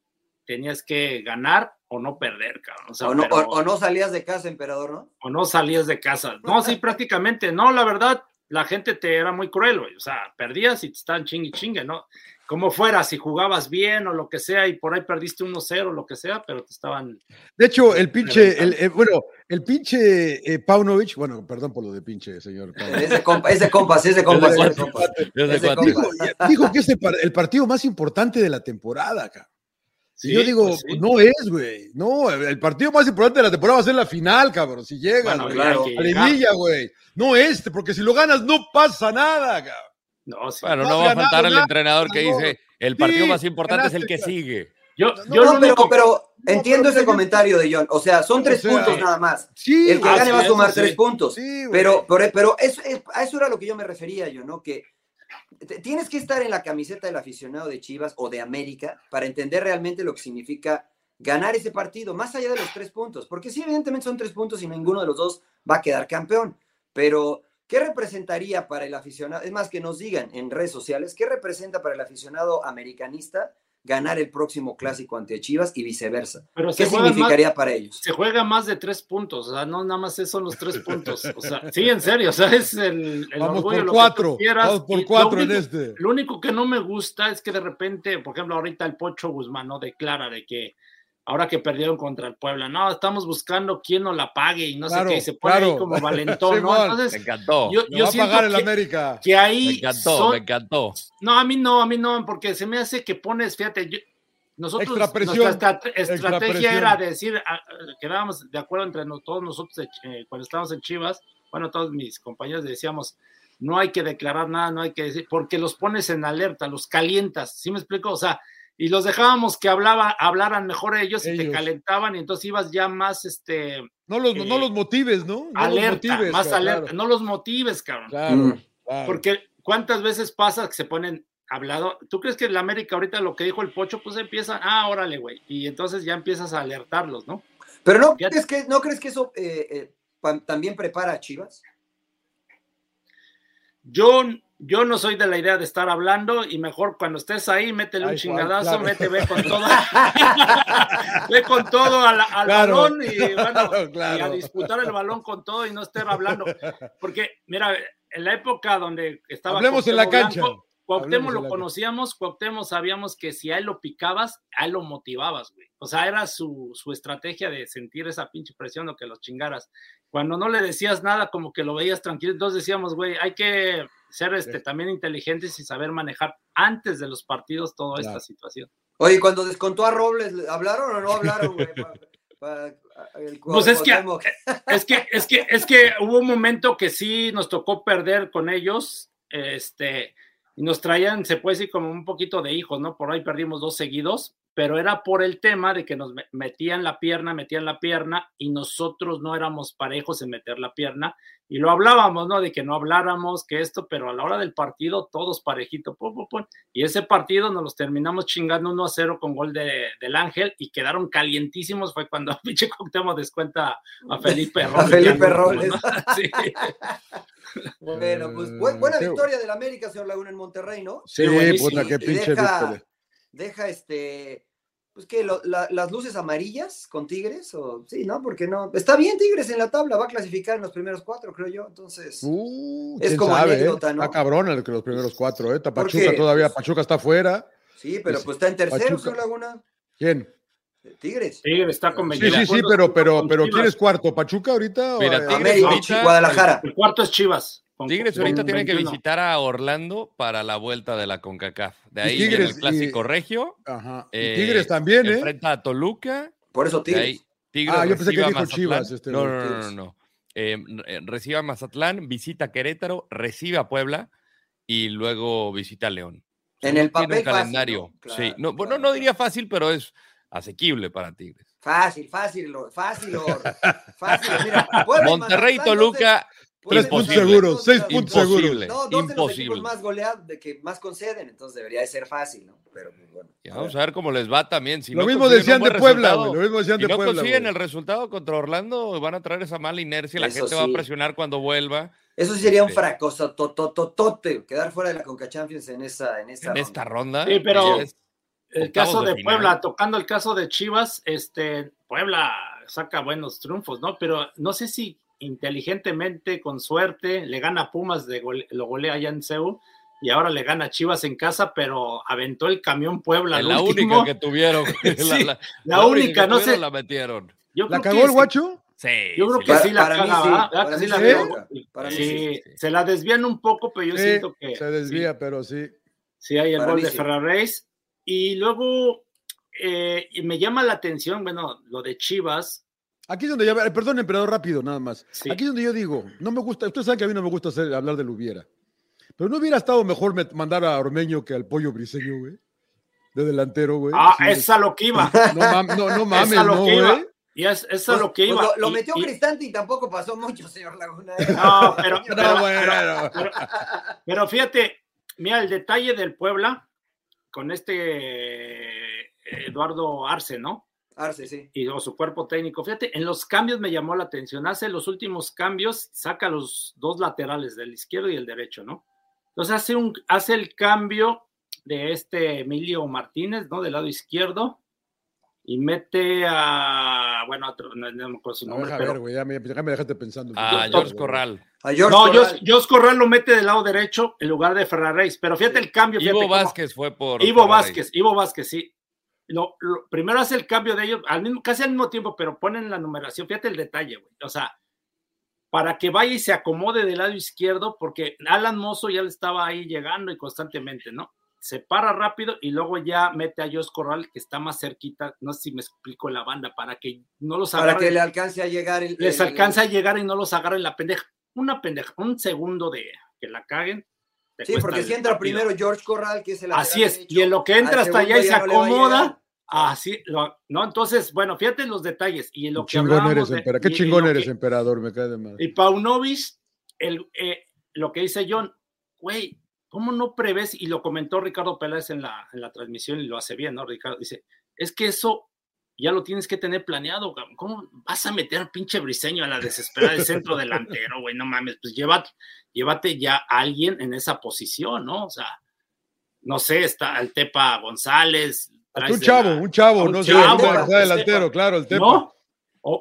tenías que ganar o no perder, cabrón. O sea, o, no, pero- o- o no salías de casa, emperador, ¿no? o no salías de casa. No, sí, prácticamente. No, la verdad, la gente te era muy cruel, güey. O sea, perdías y te estaban chingue y chingue, ¿no? Como fuera, si jugabas bien o lo que sea y por ahí perdiste 1-0 lo que sea, pero te estaban. De hecho, el pinche, el, eh, bueno, el pinche eh, Paunovic, bueno, perdón por lo de pinche, señor. Paunovic. Es de compa, es de compas, es de compas, es de compas. Yo de Es de cuatro. compas. Dijo, dijo que es el, par- el partido más importante de la temporada, acá. Yo digo, pues sí. no es, güey. No, el partido más importante de la temporada va a ser la final, cabrón. Si llegas, Bueno, güey. claro. llegar. liguilla, güey. No este, porque si lo ganas no pasa nada, cabrón. No, sí. Bueno, No va a faltar el nada, entrenador que no. dice, el partido Sí, más importante es el que sigue. Yo, no, yo No, pero, único- pero No, entiendo pero ese yo- comentario de John. O sea, son tres sea, puntos nada más. Sí, El que gane va a sumar sí. tres puntos. sí, güey. Pero, pero, pero eso, a eso era lo que yo me refería yo, ¿no? Que tienes que estar en la camiseta del aficionado de Chivas o de América para entender realmente lo que significa ganar ese partido, más allá de los tres puntos. Porque sí, evidentemente son tres puntos y ninguno de los dos va a quedar campeón. Pero, ¿qué representaría para el aficionado? Es más, que nos digan en redes sociales, ¿qué representa para el aficionado americanista ganar el próximo clásico ante Chivas y viceversa. Pero ¿Qué significaría más- para ellos? Se juega más de tres puntos, o sea, no nada más esos son los tres puntos. O sea, sí, en serio, o sea, es el, el Vamos orgullo, por lo que tú cuatro. quieras. Vamos Y por cuatro en este. Lo único que no me gusta es que de repente, por ejemplo, ahorita el Pocho Guzmán no declara de que ahora que perdieron contra el Puebla, no, estamos buscando quién nos la pague y no Claro, sé qué, y se pone claro. ahí como valentón, ¿no? Simón. Me Entonces, encantó. yo, Me yo va a siento pagar el que, América. que me ahí encantó, son- me encantó. no, a mí no, a mí no, porque se me hace que pones, fíjate, yo- nosotros, nuestra estrategia era decir, ah, quedábamos de acuerdo entre no- todos nosotros eh, cuando estábamos en Chivas, bueno, todos mis compañeros decíamos, no hay que declarar nada, no hay que decir, porque los pones en alerta, los calientas, ¿sí me explico? O sea, y los dejábamos que hablaba, hablaran mejor ellos y te calentaban y entonces ibas ya más, este, No los, eh, no los motives, ¿no? No los alerta, motives, más claro, alerta, no los motives, cabrón. Claro, Mm. claro. Porque cuántas veces pasa que se ponen hablado. ¿Tú crees que el América ahorita lo que dijo el Pocho, pues empieza, ah, órale, güey. Y entonces ya empiezas a alertarlos, ¿no? Pero no Fíjate. crees que, ¿no crees que eso eh, eh, también prepara a Chivas? Yo, yo no soy de la idea de estar hablando y mejor cuando estés ahí, métele un Ay, chingadazo, claro. mete, ve con todo. ve con todo al, al Claro. balón y, bueno, y a disputar el balón con todo y no estar hablando. Porque, mira, en la época donde estaba. Hablemos en la cancha. Blanco, Cuauhtémoc lo conocíamos, Cuauhtémoc sabíamos que si a él lo picabas, a él lo motivabas, güey. O sea, era su, su estrategia de sentir esa pinche presión o que los chingaras. Cuando no le decías nada, como que lo veías tranquilo, entonces decíamos, güey, hay que ser este, Sí. también inteligentes y saber manejar antes de los partidos toda Claro. esta situación. Oye, cuando descontó a Robles, ¿hablaron o no hablaron, güey? El Pues es que- Cuauhtémoc. Es que, es que, es que hubo un momento que sí nos tocó perder con ellos, este, y nos traían, se puede decir, como un poquito de hijos, ¿no? Por ahí perdimos dos seguidos, pero era por el tema de que nos me- metían la pierna, metían la pierna, y nosotros no éramos parejos en meter la pierna, y lo hablábamos, ¿no? De que no habláramos, que esto, pero a la hora del partido, todos parejito, pum, pum, pum. y ese partido nos los terminamos chingando 1 a 0 con gol de, del Ángel, y quedaron calientísimos, fue cuando pinche Cuauhtémoc descuenta a Felipe Robles. Felipe ya, ¿no? Robles. Sí. Bueno, pues bu- buena victoria del América, señor Laguna, en Monterrey, ¿no? Sí, buenísimo. puta, qué pinche deja, victoria. Deja este, pues que la- las luces amarillas con Tigres, o sí, ¿no? Porque no, está bien Tigres en la tabla, va a clasificar en los primeros cuatro, creo yo, entonces. Uh, Es como sabe, anécdota, ¿eh? ¿no? Está cabrón el que los primeros cuatro, ¿eh? Porque, Pachuca todavía, Pachuca está afuera. Sí, pero es- pues está en tercero, Pachuca. señor Laguna. ¿Quién? Tigres. Tigre está con Sí, 22 sí, sí, puntos pero, pero, pero. ¿quién es cuarto? ¿Pachuca ahorita? o- Mira, eh, Tigres América, ahorita- Guadalajara. El cuarto es Chivas. Con- Tigres con ahorita tiene que 21. visitar a Orlando para la vuelta de la CONCACAF. De ahí Tigres, viene el clásico y- regio. Ajá. Eh, Tigres también, ¿eh? Enfrenta a Toluca. Por eso ahí Tigres. Tigres Ah, yo pensé que dijo Mazatlán. Chivas, este, no, no, no, no, no. Eh, eh, recibe a Mazatlán, visita a Querétaro, recibe a Puebla y luego visita a León. En no el tiene papel un fácil, calendario. ¿no? Claro, sí, no, bueno, claro, no claro. diría fácil, pero es asequible para Tigres. Fácil, fácil, fácil, Lord, fácil. Mira, Puebla y Monterrey Mazatlán, Toluca, Tres puntos seguros, de seis puntos seguros. No, dos de los equipos más goleados, de que más conceden, entonces debería de ser fácil, ¿no? Pero pues, bueno. Ya vamos a ver cómo les va también. Si Lo no mismo consiguen decían de Puebla. Lo mismo decían Si de no Puebla. consiguen güey. el resultado contra Orlando, van a traer esa mala inercia. La Eso gente va a presionar cuando vuelva. Eso sería un Sí. fracaso totototote, quedar fuera de la Conca Champions en esa, en esta En ronda. esta ronda. Sí, pero- ya es El caso de, final. Puebla, tocando el caso de Chivas, este, Puebla saca buenos triunfos, ¿no? Pero no sé si inteligentemente, con suerte, le gana a Pumas, de gole- lo golea allá en CEU, y ahora le gana a Chivas en casa, pero aventó el camión Puebla. La último. única que tuvieron. Sí, la única, no sé. La metieron. Yo ¿La cagó el guacho? Sí. Yo creo sí, que Para- sí la caga, para mí sí se la desvían un poco, pero yo Sí, siento que se desvía, pero sí. Sí, hay el Para gol de sí. Ferraréis. Y luego eh, y me llama la atención, bueno, lo de Chivas. Aquí es donde ya, perdón, emperador, rápido, nada más. Sí. Aquí es donde yo digo, no me gusta, ustedes saben que a mí no me gusta hacer, hablar del hubiera. Pero no hubiera estado mejor mandar a Ormeño que al pollo briseño, güey. De delantero, güey. Ah, Sí. es a lo que iba. No, mam- no, no mames, es a lo no, que iba. güey. Y es, es a Pues- lo que pues iba. lo, metió y- Cristante y tampoco pasó mucho, señor Laguna. ¿eh? No, pero, No, pero- bueno. pero- pero fíjate, mira el detalle del Puebla con este eh, Eduardo Arce, ¿no? Arce, sí. y o su cuerpo técnico. Fíjate, en los cambios me llamó la atención. Hace los últimos cambios, saca los dos laterales, del izquierdo y el derecho, ¿no? Entonces hace, un, hace el cambio de este Emilio Martínez, ¿no? Del lado izquierdo. Y mete a. Bueno, otro, no, no me acuerdo su No, nombre, pero. ver, güey, ya me, dejarte pensando. A George Corral. A George no, Corral. Jos Corral lo mete del lado derecho en lugar de Ferraréis. Pero fíjate el cambio. fíjate Ivo cómo- Vázquez fue por. Ivo. Vázquez, Ivo Vázquez, sí. Lo, lo- primero hace el cambio de ellos, al mismo, casi al mismo tiempo, pero ponen la numeración. Fíjate el detalle, güey. O sea, para que vaya y se acomode del lado izquierdo, porque Alan Mozo ya le estaba ahí llegando y constantemente, ¿no? Se para rápido y luego ya mete a Jos Corral, que está más cerquita. No sé si me explico la banda, para que no los Para agarren que le alcance a llegar el. les el- alcanza a llegar y no los agarren la pendeja. Una pendeja, un segundo de que la caguen. Sí, porque si entra partido. primero George Corral, que es el Así es, derecho, y en lo que entra hasta allá y se no acomoda, así, lo, ¿no? Entonces, bueno, fíjate los detalles. Y en lo que chingón hablábamos eres, de- emperador. Qué y- chingón eres, que- emperador, me cae de madre. Y Paunovic, el, eh, lo que dice John, güey, ¿cómo no prevés? Y lo comentó Ricardo Peláez en la, en la transmisión y lo hace bien, ¿no? Ricardo dice, es que eso ya lo tienes que tener planeado. ¿Cómo vas a meter pinche briseño a la desesperada de centro delantero, güey? No mames, pues llévate, llévate ya a alguien en esa posición, ¿no? O sea, no sé, está el Tepa González. Un chavo, la- un chavo, un no sé, chavo, un el delantero, Tepa. claro, el Tepa. ¿No?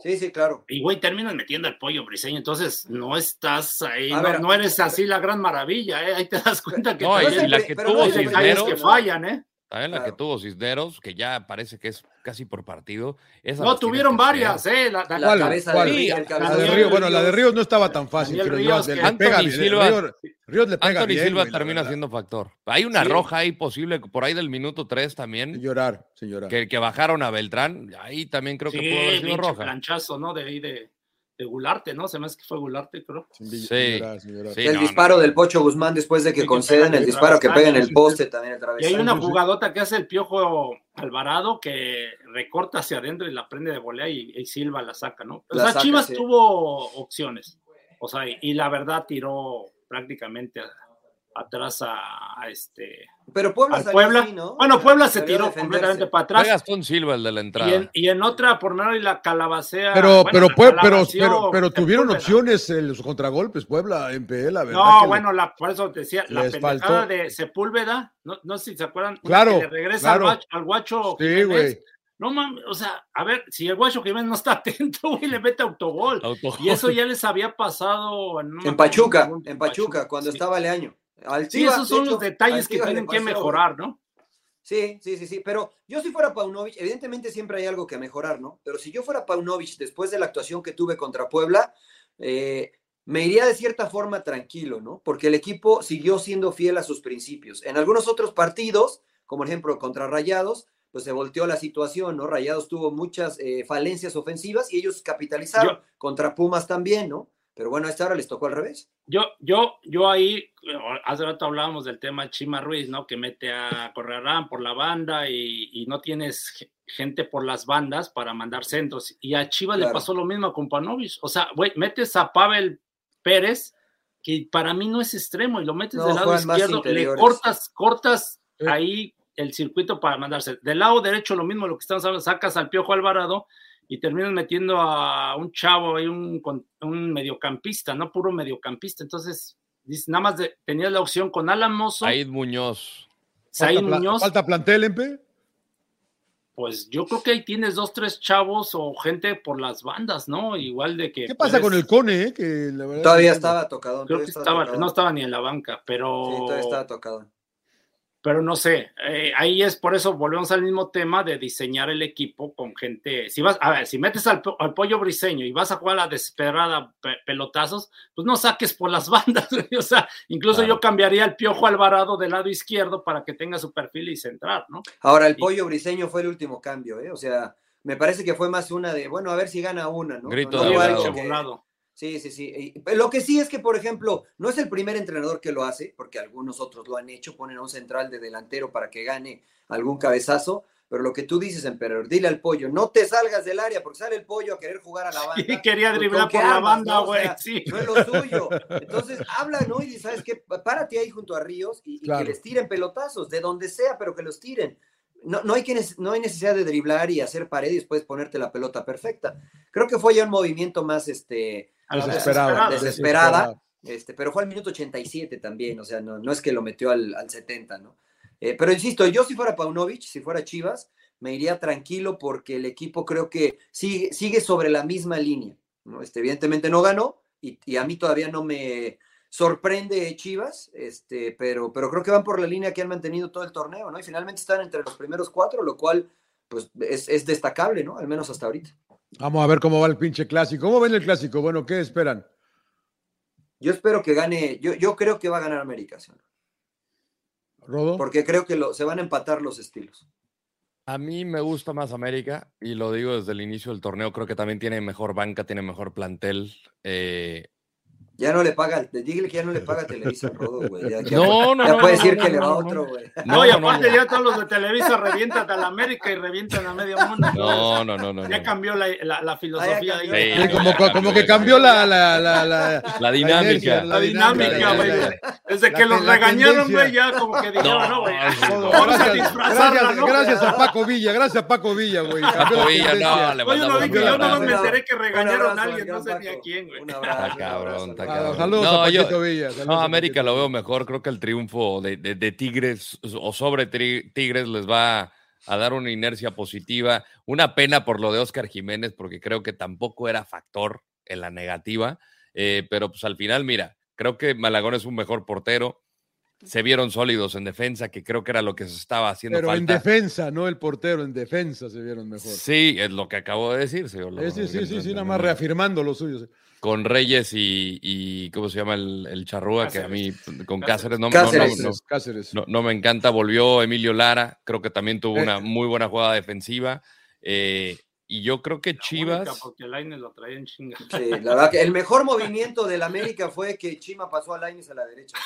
Sí, sí, claro. y güey, terminas metiendo al pollo briseño, entonces no estás ahí, no, ver, no eres así la gran maravilla, ¿eh? ahí te das cuenta que No, y, la que no tuvo Cisneros, que fallan, ¿eh? También la que Claro. tuvo Cisneros, que ya parece que es casi por partido. esa No, tuvieron que varias. ¿eh? La, la- La ¿Cuál? cabeza ¿Cuál? de Ríos, el La La de Ríos, bueno, la de Ríos. No estaba tan fácil, Daniel pero yo, Ríos, le, que- le pega bien, Silva- Ríos, Ríos le pega Anthony bien, Silva güey, la termina siendo factor. Hay una Sí. roja ahí posible, por ahí del minuto 3 Sin también, llorar, sin llorar. que, que bajaron a Beltrán. Ahí también creo que sí, pudo haber sido roja. planchazo, ¿no? De ahí de, de Gularte, ¿no? Se me hace que fue Gularte, creo. Sí. el no, disparo no. del Pocho Guzmán después de que Sí, conceden el disparo que pega en el poste también el Y hay una jugadota que hace el piojo Alvarado que recorta hacia adentro y la prende de volea y, y Silva la saca, ¿no? O La sea, saca, Chivas sí. tuvo opciones. O sea, y, y la verdad tiró prácticamente a- atrás a, a este. Pero Puebla al salió Puebla. así, ¿no? Bueno, Puebla se tiró completamente para atrás. Gastón Silva el de la entrada. Y en, y en otra, por no y la calabacea. Pero, bueno, pero, la pero, pero, pero tuvieron opciones en los contragolpes, Puebla, en PL, la verdad. No, bueno, la, por eso te decía, la les pendejada faltó. de Sepúlveda, no, no sé si se acuerdan, Claro, que le regresa claro. al, guacho, al guacho Sí, Jiménez. güey. No mames, o sea, a ver, si el guacho Jiménez no está atento, güey, le mete autogol. Autogol. Y eso ya les había pasado en, Pachuca, en Pachuca, cuando sí. estaba Leaño. Al Sí, Chivas, esos de son hecho, los detalles al que tienen que mejorar, ¿no? Sí, sí, sí, sí. Pero yo si fuera Paunovic, evidentemente siempre hay algo que mejorar, ¿no? Pero si yo fuera Paunovic después de la actuación que tuve contra Puebla, eh, me iría de cierta forma tranquilo, ¿no? Porque el equipo siguió siendo fiel a sus principios. En algunos otros partidos, como por ejemplo contra Rayados, pues se volteó la situación, ¿no? Rayados tuvo muchas eh, falencias ofensivas y ellos capitalizaron. Yo- contra Pumas también, ¿no? Pero bueno, a esta hora les tocó al revés. Yo, yo, yo ahí, hace rato hablábamos del tema Chima Ruiz, ¿no? Que mete a Correrán por la banda y, y no tienes ge- gente por las bandas para mandar centros. Y a Chivas le pasó lo mismo con Panovich. O sea, güey, metes a Pavel Pérez, que para mí no es extremo, y lo metes No, del lado más izquierdo, le cortas, cortas Eh. ahí el circuito para mandarse. Del lado derecho, lo mismo, lo que estamos hablando, sacas al Piojo Alvarado y terminas metiendo a un chavo ahí, un, un mediocampista, no puro mediocampista. Entonces, dices, nada más de- tenías la opción con Alan Mozo, Aid Muñoz. Said falta, Muñoz, falta plantel, Empe. pues yo creo que ahí tienes dos, tres chavos o gente por las bandas, ¿no? Igual de que. ¿Qué pasa puedes- con el Cone, eh? Que la verdad Todavía no- estaba tocado. Creo que estaba, no estaba ni en la banca, pero. Sí, todavía estaba tocado. Pero no sé, eh, ahí es por eso volvemos al mismo tema de diseñar el equipo con gente. Si vas, a ver, si metes al, al pollo briseño y vas a jugar a la desesperada pe- pelotazos, pues no saques por las bandas. O sea, incluso Claro. yo cambiaría el piojo Alvarado del lado izquierdo para que tenga su perfil y centrar, ¿no? Ahora, el Y- pollo briseño fue el último cambio, ¿eh? O sea, me parece que fue más una de, bueno, a ver si gana una, ¿no? Grito No- no de volado. Sí, sí, sí. Lo que sí es que, por ejemplo, no es el primer entrenador que lo hace, porque algunos otros lo han hecho, ponen a un central de delantero para que gane algún cabezazo, pero lo que tú dices, emperador, dile al pollo, no te salgas del área, porque sale el pollo a querer jugar a la banda. Y quería ¿con- driblar por la banda, no? O güey. sea, sí. no es lo suyo. Entonces, habla, ¿no? Y ¿sabes qué? Párate ahí junto a Ríos y, y Claro. que les tiren pelotazos, de donde sea, pero que los tiren. No, no, hay que, no hay necesidad de driblar y hacer pared y después ponerte la pelota perfecta. Creo que fue ya un movimiento más, este, Desesperada. desesperada. desesperada, este, pero fue al minuto 87 también, o sea, no, no es que lo metió al, al 70, ¿no? Eh, pero insisto, yo si fuera Paunovic, si fuera Chivas, me iría tranquilo porque el equipo creo que sigue, sigue sobre la misma línea. ¿no? Este, evidentemente no ganó y, y, a mí todavía no me sorprende Chivas, este, pero, pero creo que van por la línea que han mantenido todo el torneo, ¿no? Y finalmente están entre los primeros cuatro, lo cual pues es, es destacable, ¿no? Al menos hasta ahorita. Vamos a ver cómo va el pinche clásico. ¿Cómo ven el clásico? Bueno, ¿qué esperan? Yo espero que gane, yo, yo creo que va a ganar América, señor. ¿Rodo? Porque creo que lo, se van a empatar los estilos. A mí me gusta más América y lo digo desde el inicio del torneo. Creo que también tiene mejor banca, tiene mejor plantel. Eh, ya no le paga, dígale que ya no le paga Televisa Rodo, güey. Ya, ya, no, no, ya no, puede no, decir no, que le no, va a no, otro, güey. No, y aparte ya todos los de Televisa revientan a la América y revientan a medio mundo. No, no, no, no. Ya no. cambió la, la, la filosofía Ah, ahí. cambió. Sí, como, como que cambió la, la, la, la, La dinámica. La dinámica, güey. Desde La que los regañaron, güey, ya como que dijeron, no, güey. No, Vamos a Gracias, disfrazarla, ¿no? gracias a Paco Villa, gracias a Paco Villa, güey. Cambió Paco la Villa, no, le Oye, no, mandamos un que yo no me enteré que regañaron a al alguien, no sé ni a quién, güey. Un abrazo, Está cabrón, cabrón. Saludos No, a yo- Villa. saludos No, a América lo veo mejor. Creo que el triunfo de, de- de Tigres o sobre Tri- Tigres les va a dar una inercia positiva. Una pena por lo de Oscar Jiménez, porque creo que tampoco era factor en la negativa. Eh, pero pues al final, mira, creo que Malagón es un mejor portero. Se vieron sólidos en defensa, que creo que era lo que se estaba haciendo Pero en defensa, no el portero, en defensa se vieron mejor. Sí, es lo que acabo de decir, señor. Sí, sí, sí, sí, sí, nada más reafirmando lo suyo. Con Reyes y, y ¿cómo se llama el, el charrúa? Que a mí, con Cáceres, no, no- Cáceres. no- no, Cáceres, Cáceres. no, no me encanta. Volvió Emilio Lara, creo que también tuvo Eh. una muy buena jugada defensiva. eh, y yo creo que Chivas. Porque el Aines lo traía en chinga. Sí, la verdad que el mejor movimiento del América fue que Chima pasó a Lainez a la derecha.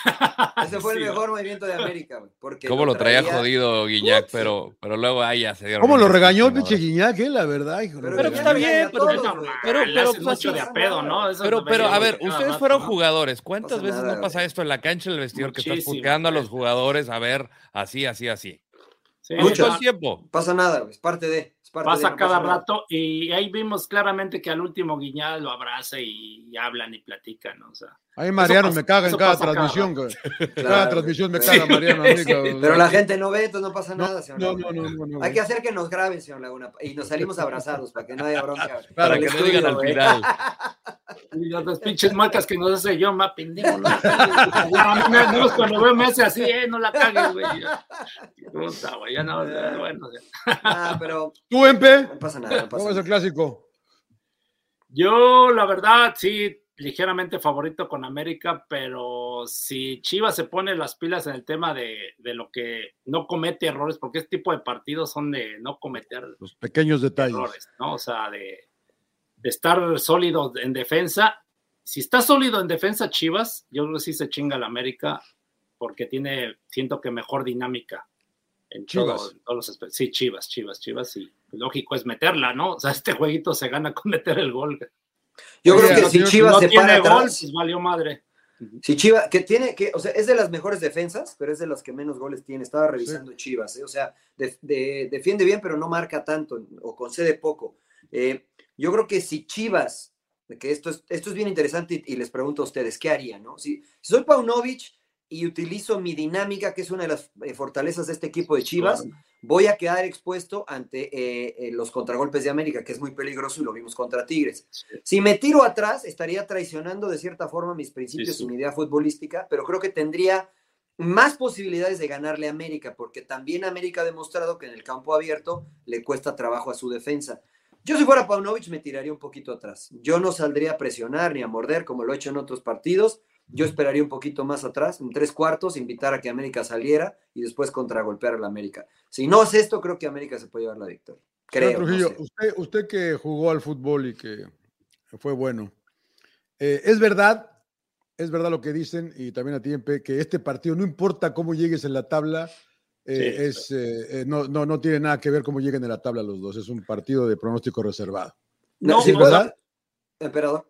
Ese fue el mejor movimiento de América. Porque ¿Cómo lo traía traía- jodido Guiñac? Pero, pero luego ahí ya se dieron. ¿Cómo lo regañó el pinche Guiñac, eh? La verdad, hijo. Pero, Pero está bien, pero- todos, Pero, pero- pero, pues, de a pedo, nada. ¿no? Eso Pero, a ver, ustedes rato, fueron ¿no? jugadores. ¿Cuántas pasa veces nada, no pasa esto en la cancha del vestidor que estás pulcando a los jugadores a ver así, así, así? Sí, Mucho. El tiempo. Pasa nada. Es parte de. Es parte de, Pasa no cada rato y ahí vimos claramente que al último Guiñal lo abraza y, y hablan y platican, o sea. A mí Mariano pasa- me caga en cada cada transmisión. güey. Cada Claro, transmisión me caga Mariano. mí, cabrón. Pero la gente no ve, entonces no pasa No, nada, señor. no, Laguna. no, no, no, no, Hay que hacer que nos graben, señor Laguna, y nos salimos abrazados para que no haya bronca. Para que no digan al final. Y las dos pinches marcas que nos hace yo, más pendejo, ¿no? Ya, a mí me- no, cuando veo me hace así, eh, no la cagues, güey. Ya, Puta, güey, ya no, ya, bueno. ya. Ah, pero ¿Tú, Empe? no pasa nada, no pasa ¿Cómo es el clásico? Yo, la verdad, sí, ligeramente favorito con América, pero si Chivas se pone las pilas en el tema de, de lo que no comete errores, porque este tipo de partidos son de no cometer Los pequeños detalles. errores, ¿no? O sea, de, de estar sólido en defensa. Si está sólido en defensa Chivas, yo creo que sí se chinga la América porque tiene, siento que mejor dinámica. En Chivas. todo- todos los sí, Chivas, Chivas, Chivas, y lógico es meterla, ¿no? O sea, este jueguito se gana con meter el gol. Yo Oye, creo que no si Chivas no se tiene para gol, atrás, pues valió madre. si Chivas, que tiene, que, o sea, es de las mejores defensas, pero es de las que menos goles tiene. Estaba revisando Chivas, ¿eh? o sea, de- de- defiende bien, pero no marca tanto o concede poco. Eh, yo creo que si Chivas, que esto es, esto es bien interesante y, y les pregunto a ustedes, ¿qué harían? No? Si, si soy Paunovic y utilizo mi dinámica, que es una de las eh, fortalezas de este equipo de Chivas, voy a quedar expuesto ante eh, eh, los contragolpes de América, que es muy peligroso y lo vimos contra Tigres. Si me tiro atrás, estaría traicionando de cierta forma mis principios Sí, sí. y mi idea futbolística, pero creo que tendría más posibilidades de ganarle a América, porque también América ha demostrado que en el campo abierto le cuesta trabajo a su defensa. Yo si fuera Paunovic me tiraría un poquito atrás. Yo no saldría a presionar ni a morder como lo he hecho en otros partidos. Yo esperaría un poquito más atrás, en tres cuartos, invitar a que América saliera y después contragolpear a la América. Si no es esto, creo que América se puede llevar la victoria. Señor Creo. no Trujillo, sé. usted, usted que jugó al fútbol y que fue bueno, eh, es verdad, es verdad lo que dicen, y también a ti, Empe, que este partido, no importa cómo llegues en la tabla, eh, Sí. es, eh, eh, no, no, no tiene nada que ver cómo lleguen en la tabla los dos, es un partido de pronóstico reservado. No, No, sí, no, ¿verdad? Emperador.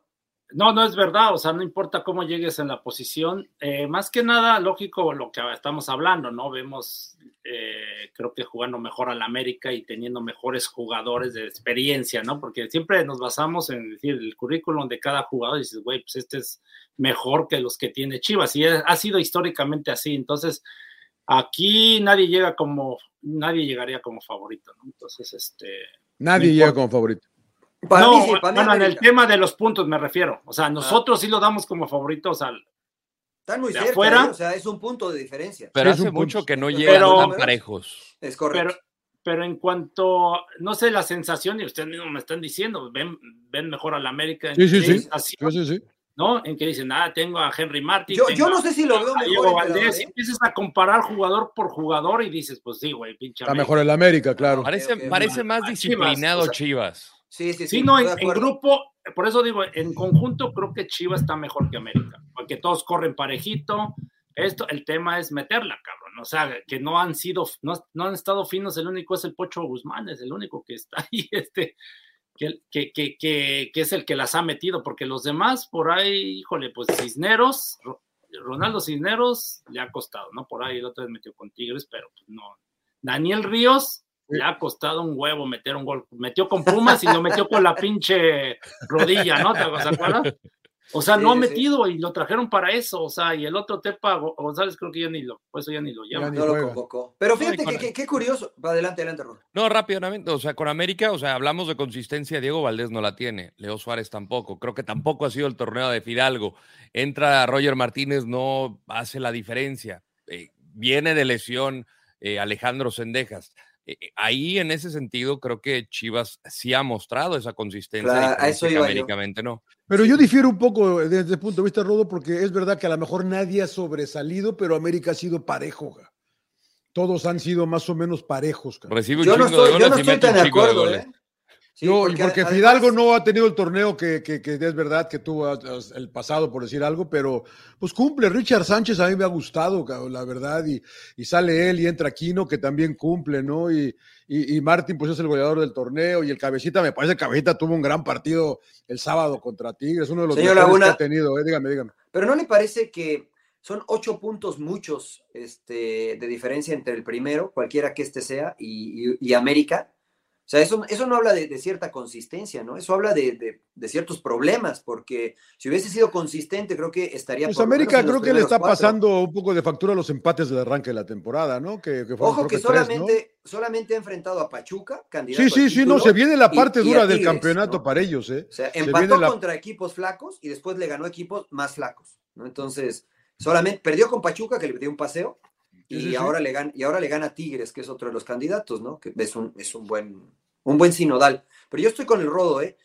No, no es verdad, o sea, no importa cómo llegues en la posición, eh, más que nada, lógico, lo que estamos hablando, ¿no? Vemos, eh, creo que jugando mejor al América y teniendo mejores jugadores de experiencia, ¿no? Porque siempre nos basamos en decir el currículum de cada jugador y dices, güey, pues este es mejor que los que tiene Chivas y ha sido históricamente así, entonces Aquí nadie llega como, nadie llegaría como favorito, ¿no? Entonces, este. Nadie no llega como favorito. Para no, mí sí, para mí bueno, en el tema de los puntos me refiero. O sea, nosotros sí lo damos como favorito, o sea, Están muy cerca, afuera. ¿eh? o sea, es un punto de diferencia. Pero es hace un mucho punto. que no Pero- llegan tan parejos. Es correcto. pero, pero en cuanto, no sé, la sensación, y ustedes mismos me están diciendo, ven, ven mejor a la América en Sí, sí, sí. sensación, Sí, sí, sí. ¿no? En que dicen, ah, tengo a Henry Martin. yo, tengo yo no sé si lo veo mejor. Valdés, y ¿eh? empiezas a comparar jugador por jugador y dices, pues sí, güey, pinche Está mejor el América, claro. Parece, parece más a Chivas, disciplinado o sea, Chivas. Sí, sí, sí. Sí, no, en, en grupo, por eso digo, en conjunto creo que Chivas está mejor que América, porque todos corren parejito. Esto, el tema es meterla, cabrón. O sea, que no han sido, no, no han estado finos, el único es el Pocho Guzmán, es el único que está ahí, este, que, que, que, que, es el que las ha metido, porque los demás por ahí, híjole, pues Cisneros, Ro- Ronaldo Cisneros le ha costado, ¿no? Por ahí el otro vez metió con Tigres, pero pues no. Daniel Ríos le ha costado un huevo meter un gol. Metió con Pumas y lo metió con la pinche rodilla, ¿no? ¿Te acuerdas? O sea, no ha sí, metido y lo trajeron para eso. O sea, y el otro Tepa Go- González creo que ya ni lo, por eso ya ni lo Ya llama. No lo convocó. Pero fíjate que, que- qué curioso. Adelante, adelante, Ron. No, rápidamente, o sea, con América, o sea, hablamos de consistencia, Diego Valdés no la tiene, Leo Suárez tampoco, creo que tampoco ha sido el torneo de Fidalgo, entra Roger Martínez, no hace la diferencia, Eh, viene de lesión eh, Alejandro Sendejas. Eh, eh, ahí en ese sentido creo que Chivas sí ha mostrado esa consistencia, Claro, a eso iba yo. No. Pero yo difiero un poco desde el punto de vista, Rodo, porque es verdad que a lo mejor nadie ha sobresalido, pero América ha sido parejo. Todos han sido más o menos parejos. Recibe un Yo no chingo de estoy, yo goles no y estoy mete tan un de chingo de acuerdo, goles. ¿eh? Sí, Yo- y porque además- Fidalgo no ha tenido el torneo que, que- que es verdad que tuvo el pasado, por decir algo, pero pues cumple. Richard Sánchez a mí me ha gustado, la verdad, y, y sale él y entra Aquino, que también cumple, ¿no? Y, y, y Martín, pues es el goleador del torneo, y el Cabecita, me parece que Cabecita tuvo un gran partido el sábado contra Tigres, uno de los mejores Laguna. que ha tenido, ¿eh? dígame, dígame. Pero ¿no le parece que son ocho puntos muchos este, de diferencia entre el primero, cualquiera que este sea, y- y América? O sea, eso, eso no habla de, de cierta consistencia, ¿no? Eso habla de, de- de ciertos problemas, porque si hubiese sido consistente, creo que estaría... Pues por América creo que le está cuatro. pasando un poco de factura a los empates del arranque de la temporada, ¿no? Que, Ojo que tres, ¿no? solamente, solamente ha enfrentado a Pachuca, candidato Sí, sí, al sí, no, se viene la parte y dura del Tigres, campeonato ¿no? para ellos, ¿eh? O sea, Se empató la- contra equipos flacos y después le ganó equipos más flacos, ¿no? Entonces, solamente perdió con Pachuca, que le dio un paseo, y, Sí, sí, sí. ahora, Le gana, y ahora le gana Tigres, que es otro de los candidatos, ¿no? Que es un, es un buen, un buen sinodal. Pero yo estoy con el rodo, ¿eh?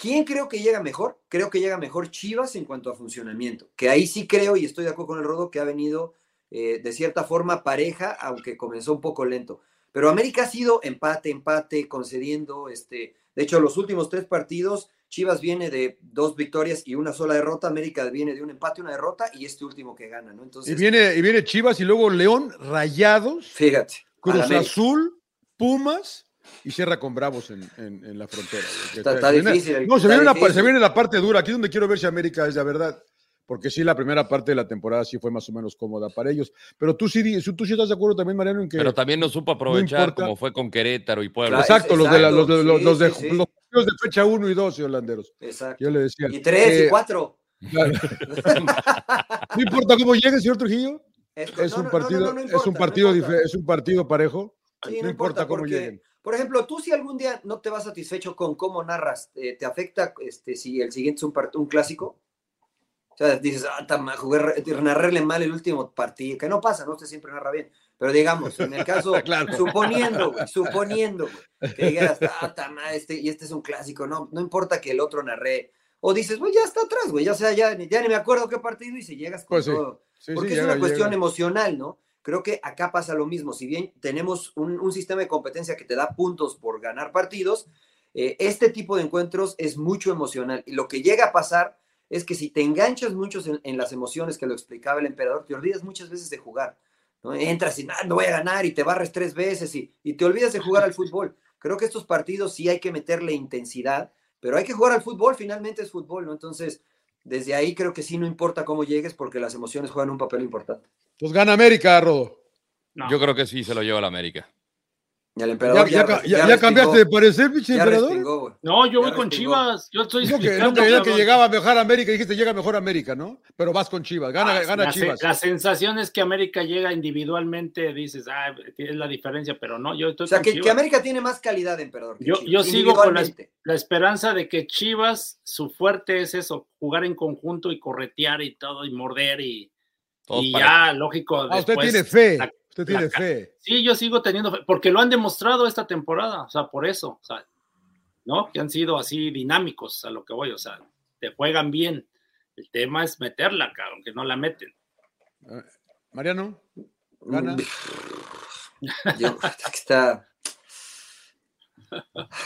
¿Quién creo que llega mejor? Creo que llega mejor Chivas en cuanto a funcionamiento. Que ahí sí creo, y estoy de acuerdo con el rodo, que ha venido eh, de cierta forma pareja, aunque comenzó un poco lento. Pero América ha sido empate, empate, concediendo. Este, de hecho, los últimos tres partidos, Chivas viene de dos victorias y una sola derrota. América viene de un empate, una derrota y este último que gana, ¿no? Y Entonces, viene, y viene Chivas y luego León, Rayados, fíjate. Cruz. Azul, Pumas y cierra con Bravos en, en- en la frontera. Está- Se está viene- difícil no, se está viene, la, difícil. se viene la parte dura. Aquí es donde quiero ver si América es de verdad. Porque sí, la primera parte de la temporada sí fue más o menos cómoda para ellos. Pero tú sí, tú sí estás de acuerdo también, Mariano, en que. Pero también no supo aprovechar como fue con Querétaro y Puebla. Claro, exacto, los de, la- los, de, los, sí, los de, sí, sí. los partidos de fecha 1 y 2, holanderos. Exacto. Yo le decía. Y tres Eh, y cuatro. claro. no importa cómo llegue, señor Trujillo. Es, Es no, un no, partido, no, es un partido, es un partido parejo. Sí, no importa cómo porque, lleguen. Por ejemplo, tú si algún día no te vas satisfecho con cómo narras, eh, ¿te afecta este, si el siguiente es un, un clásico? O sea, dices, ah, ta ma- jugué, narrarle mal el último partido, que no pasa, no usted siempre narra bien. Pero digamos, en el caso, Claro. suponiendo, güey, suponiendo, güey, que dijeras, ah, ta ma, este, y este es un clásico, no, no importa que el otro narre. O dices, güey, ya está atrás, güey, ya sea, ya, ni- ya ni me acuerdo qué partido y si llegas con Pues sí. todo. Sí, sí, Porque es llega, una cuestión llega. emocional, ¿no? Creo que acá pasa lo mismo. Si bien tenemos un, un sistema de competencia que te da puntos por ganar partidos, eh, este tipo de encuentros es mucho emocional. Y lo que llega a pasar es que si te enganchas mucho en, en las emociones que lo explicaba el emperador, te olvidas muchas veces de jugar. ¿No? Entras y, ah, no voy a ganar y te barres tres veces y, y te olvidas de jugar al fútbol. Creo que estos partidos sí hay que meterle intensidad, pero hay que jugar al fútbol, finalmente es fútbol, ¿no? Entonces, desde ahí creo que sí no importa cómo llegues porque las emociones juegan un papel importante. Pues gana América, Rodo. No. Yo creo que sí se lo lleva la América. Y el emperador Ya, ya, ya, ca- ya- ya respingó, cambiaste de parecer, pinche emperador. No, yo Ya voy con. Chivas. Yo estoy Dijo que, no creía que llegaba mejor América, dijiste llega mejor América, ¿no? Pero vas con Chivas, gana, Ah, gana la, se- Chivas. La sensación es que América llega individualmente, dices, ah, es la diferencia, pero no, yo estoy O sea, con que, Chivas. que América tiene más calidad, emperador. que Yo- Chivas, yo sigo con la-. La esperanza de que Chivas, su fuerte es eso, jugar en conjunto y corretear y todo, y morder y, Todos y para- ya, lógico. Ah, usted tiene fe, la- usted tiene la fe. Sí, yo sigo teniendo fe, porque lo han demostrado esta temporada, o sea, por eso, o sea, ¿no? Que han sido así dinámicos a lo que voy, o sea, te juegan bien. El tema es meterla, cabrón, que no la meten. Mariano, gana. Yo- está.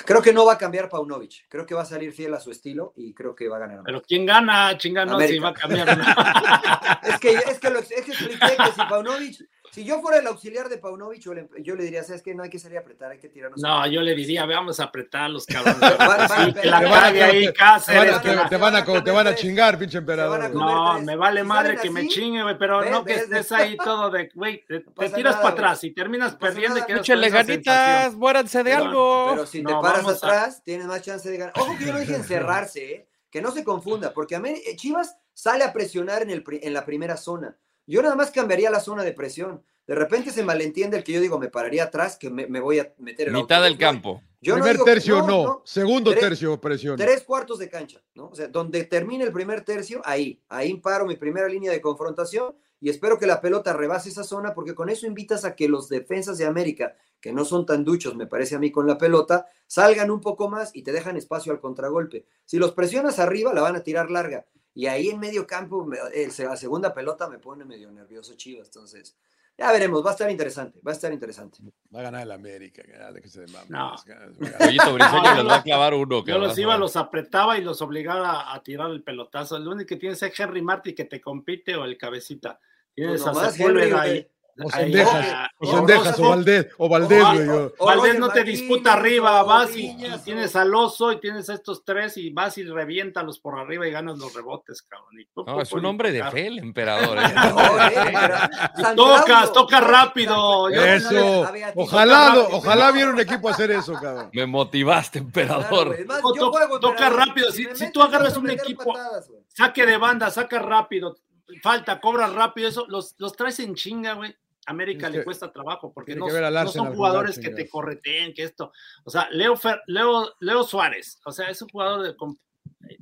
Creo que no va a cambiar Paunovic. Creo que va a salir fiel a su estilo y creo que va a ganar. Pero ¿quién gana? Chingano, si va a cambiar. Es que, es que lo es que expliqué que si Paunovic, si yo fuera el auxiliar de Paunovic, yo le, yo le diría, ¿sabes qué? No hay que salir a apretar, hay que tirarnos. No, yo le diría, veamos a apretarlos, cabrón. va- Sí, que la te van a- cague ahí te, Cáceres. van a, que te- la- te van a co- te van a tres. chingar, pinche a emperador. No, tres. me vale madre que me chingue, güey, pero ves, no que ves, estés ves. ahí todo de, güey, te, tiras nada, para atrás y terminas pasa perdiendo y nada. quedas Échenle con esa ganitas, sensación. muéranse de Pero- algo. Pero si te No, paras vamos a- atrás, tienes más chance de ganar. Ojo que yo no dije encerrarse, ¿eh? que no se confunda, porque Amé- eh, Chivas sale a presionar en, el, pri- en la primera zona. Yo nada más cambiaría la zona de presión. De repente se malentiende el que yo digo, me pararía atrás, que me, me voy a meter en Mitad del campo. Yo no primer tercio no, segundo Tres- tercio presión. Tres cuartos de cancha, ¿no? O sea, donde termine el primer tercio, ahí, ahí paro mi primera línea de confrontación y espero que la pelota rebase esa zona porque con eso invitas a que los defensas de América, que no son tan duchos, me parece a mí, con la pelota, salgan un poco más y te dejan espacio al contragolpe. Si los presionas arriba, la van a tirar larga. Y ahí en medio campo, me- el- la segunda pelota me pone medio nervioso Chivas. Entonces, ya veremos, va a estar interesante, va a estar interesante. Va a ganar el América, déjese de mames. No. Briseño les va a clavar uno. que Yo los iba, los apretaba y los obligaba a tirar el pelotazo. El único que tienes es Henry Martí que te compite o el cabecita. Tienes Pues a Sepúlveda ahí. O Sendejas, o Sendejas, o. Valdés, o Valdés, O- güey. o- Valdés no te disputa arriba, vas y, tienes al oso y tienes a estos tres y vas y reviéntalos por arriba y ganas los rebotes, cabrón. Y tú, No, es un hombre de fe el emperador. ¿eh? No, eh, San Tocas, Claudio. toca rápido. Eso, ojalá, ojalá viera un equipo hacer eso, cabrón. Me motivaste, Claro, emperador. to- juego, toca rápido. Si- tú agarras un equipo- patadas, saque de banda, saca rápido, falta, cobra rápido, eso los, los traes en chinga, güey. América Es le cuesta trabajo porque no, son jugar, jugadores que te correteen, que esto. O sea, Leo, Fer- Leo, Leo Suárez, o sea, es un jugador de, con,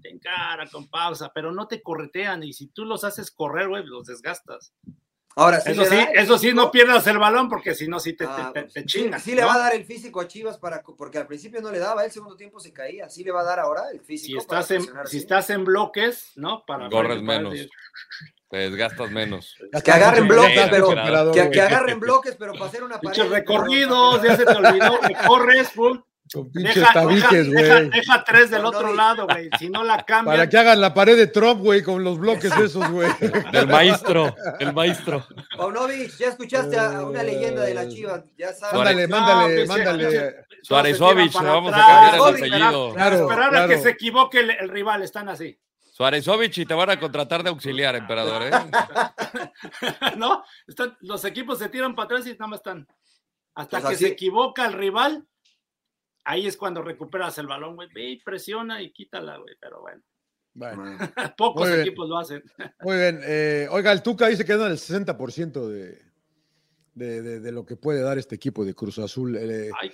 te encara, con pausa, pero no te corretean y si tú los haces correr, güey, los desgastas. Ahora sí. eso sí, el eso sí, no pierdas el balón porque si no, sí te, Ah, te, te- pues, te chingas. Sí, le ¿no? va a dar el físico a Chivas para porque al principio no le daba, el segundo tiempo se caía. Sí le va a dar ahora el Si físico. para estás, en, si estás en bloques, ¿no? Para Corres para- menos. Te desgastas menos. Que agarren bloques, pero- Que, agarren bloques, pero para hacer una pared. Pinches recorridos, ya se te olvidó, que corres, pum, Con pinches Deja, tabiques, deja- deja- güey. deja tres del No, otro no, lado, güey. Si no la cambian. Para que hagan la pared de Trump, güey, con los bloques esos, güey. Del maestro, el maestro. Paunovic, ya escuchaste a a una leyenda de la Chivas, ya sabes. Mándale, No, mándale, pues, mándale. Suárezovich, le vamos a atrás. cambiar el apellido. Claro, Esperar a claro. que se equivoque el, el rival, están así. Suárezovich y te van a contratar de auxiliar, emperador, ¿eh? ¿No? Están, los equipos se tiran para atrás y nada más están. Hasta Pues que así- se equivoca el rival, ahí es cuando recuperas el balón, güey. Y presiona y quítala, güey. Pero bueno, Bueno, pocos Muy bien. equipos lo hacen. muy bien. eh, oiga, el Tuca dice que anda en el 60% de, de, de- de lo que puede dar este equipo de Cruz Azul. Eh, Ay,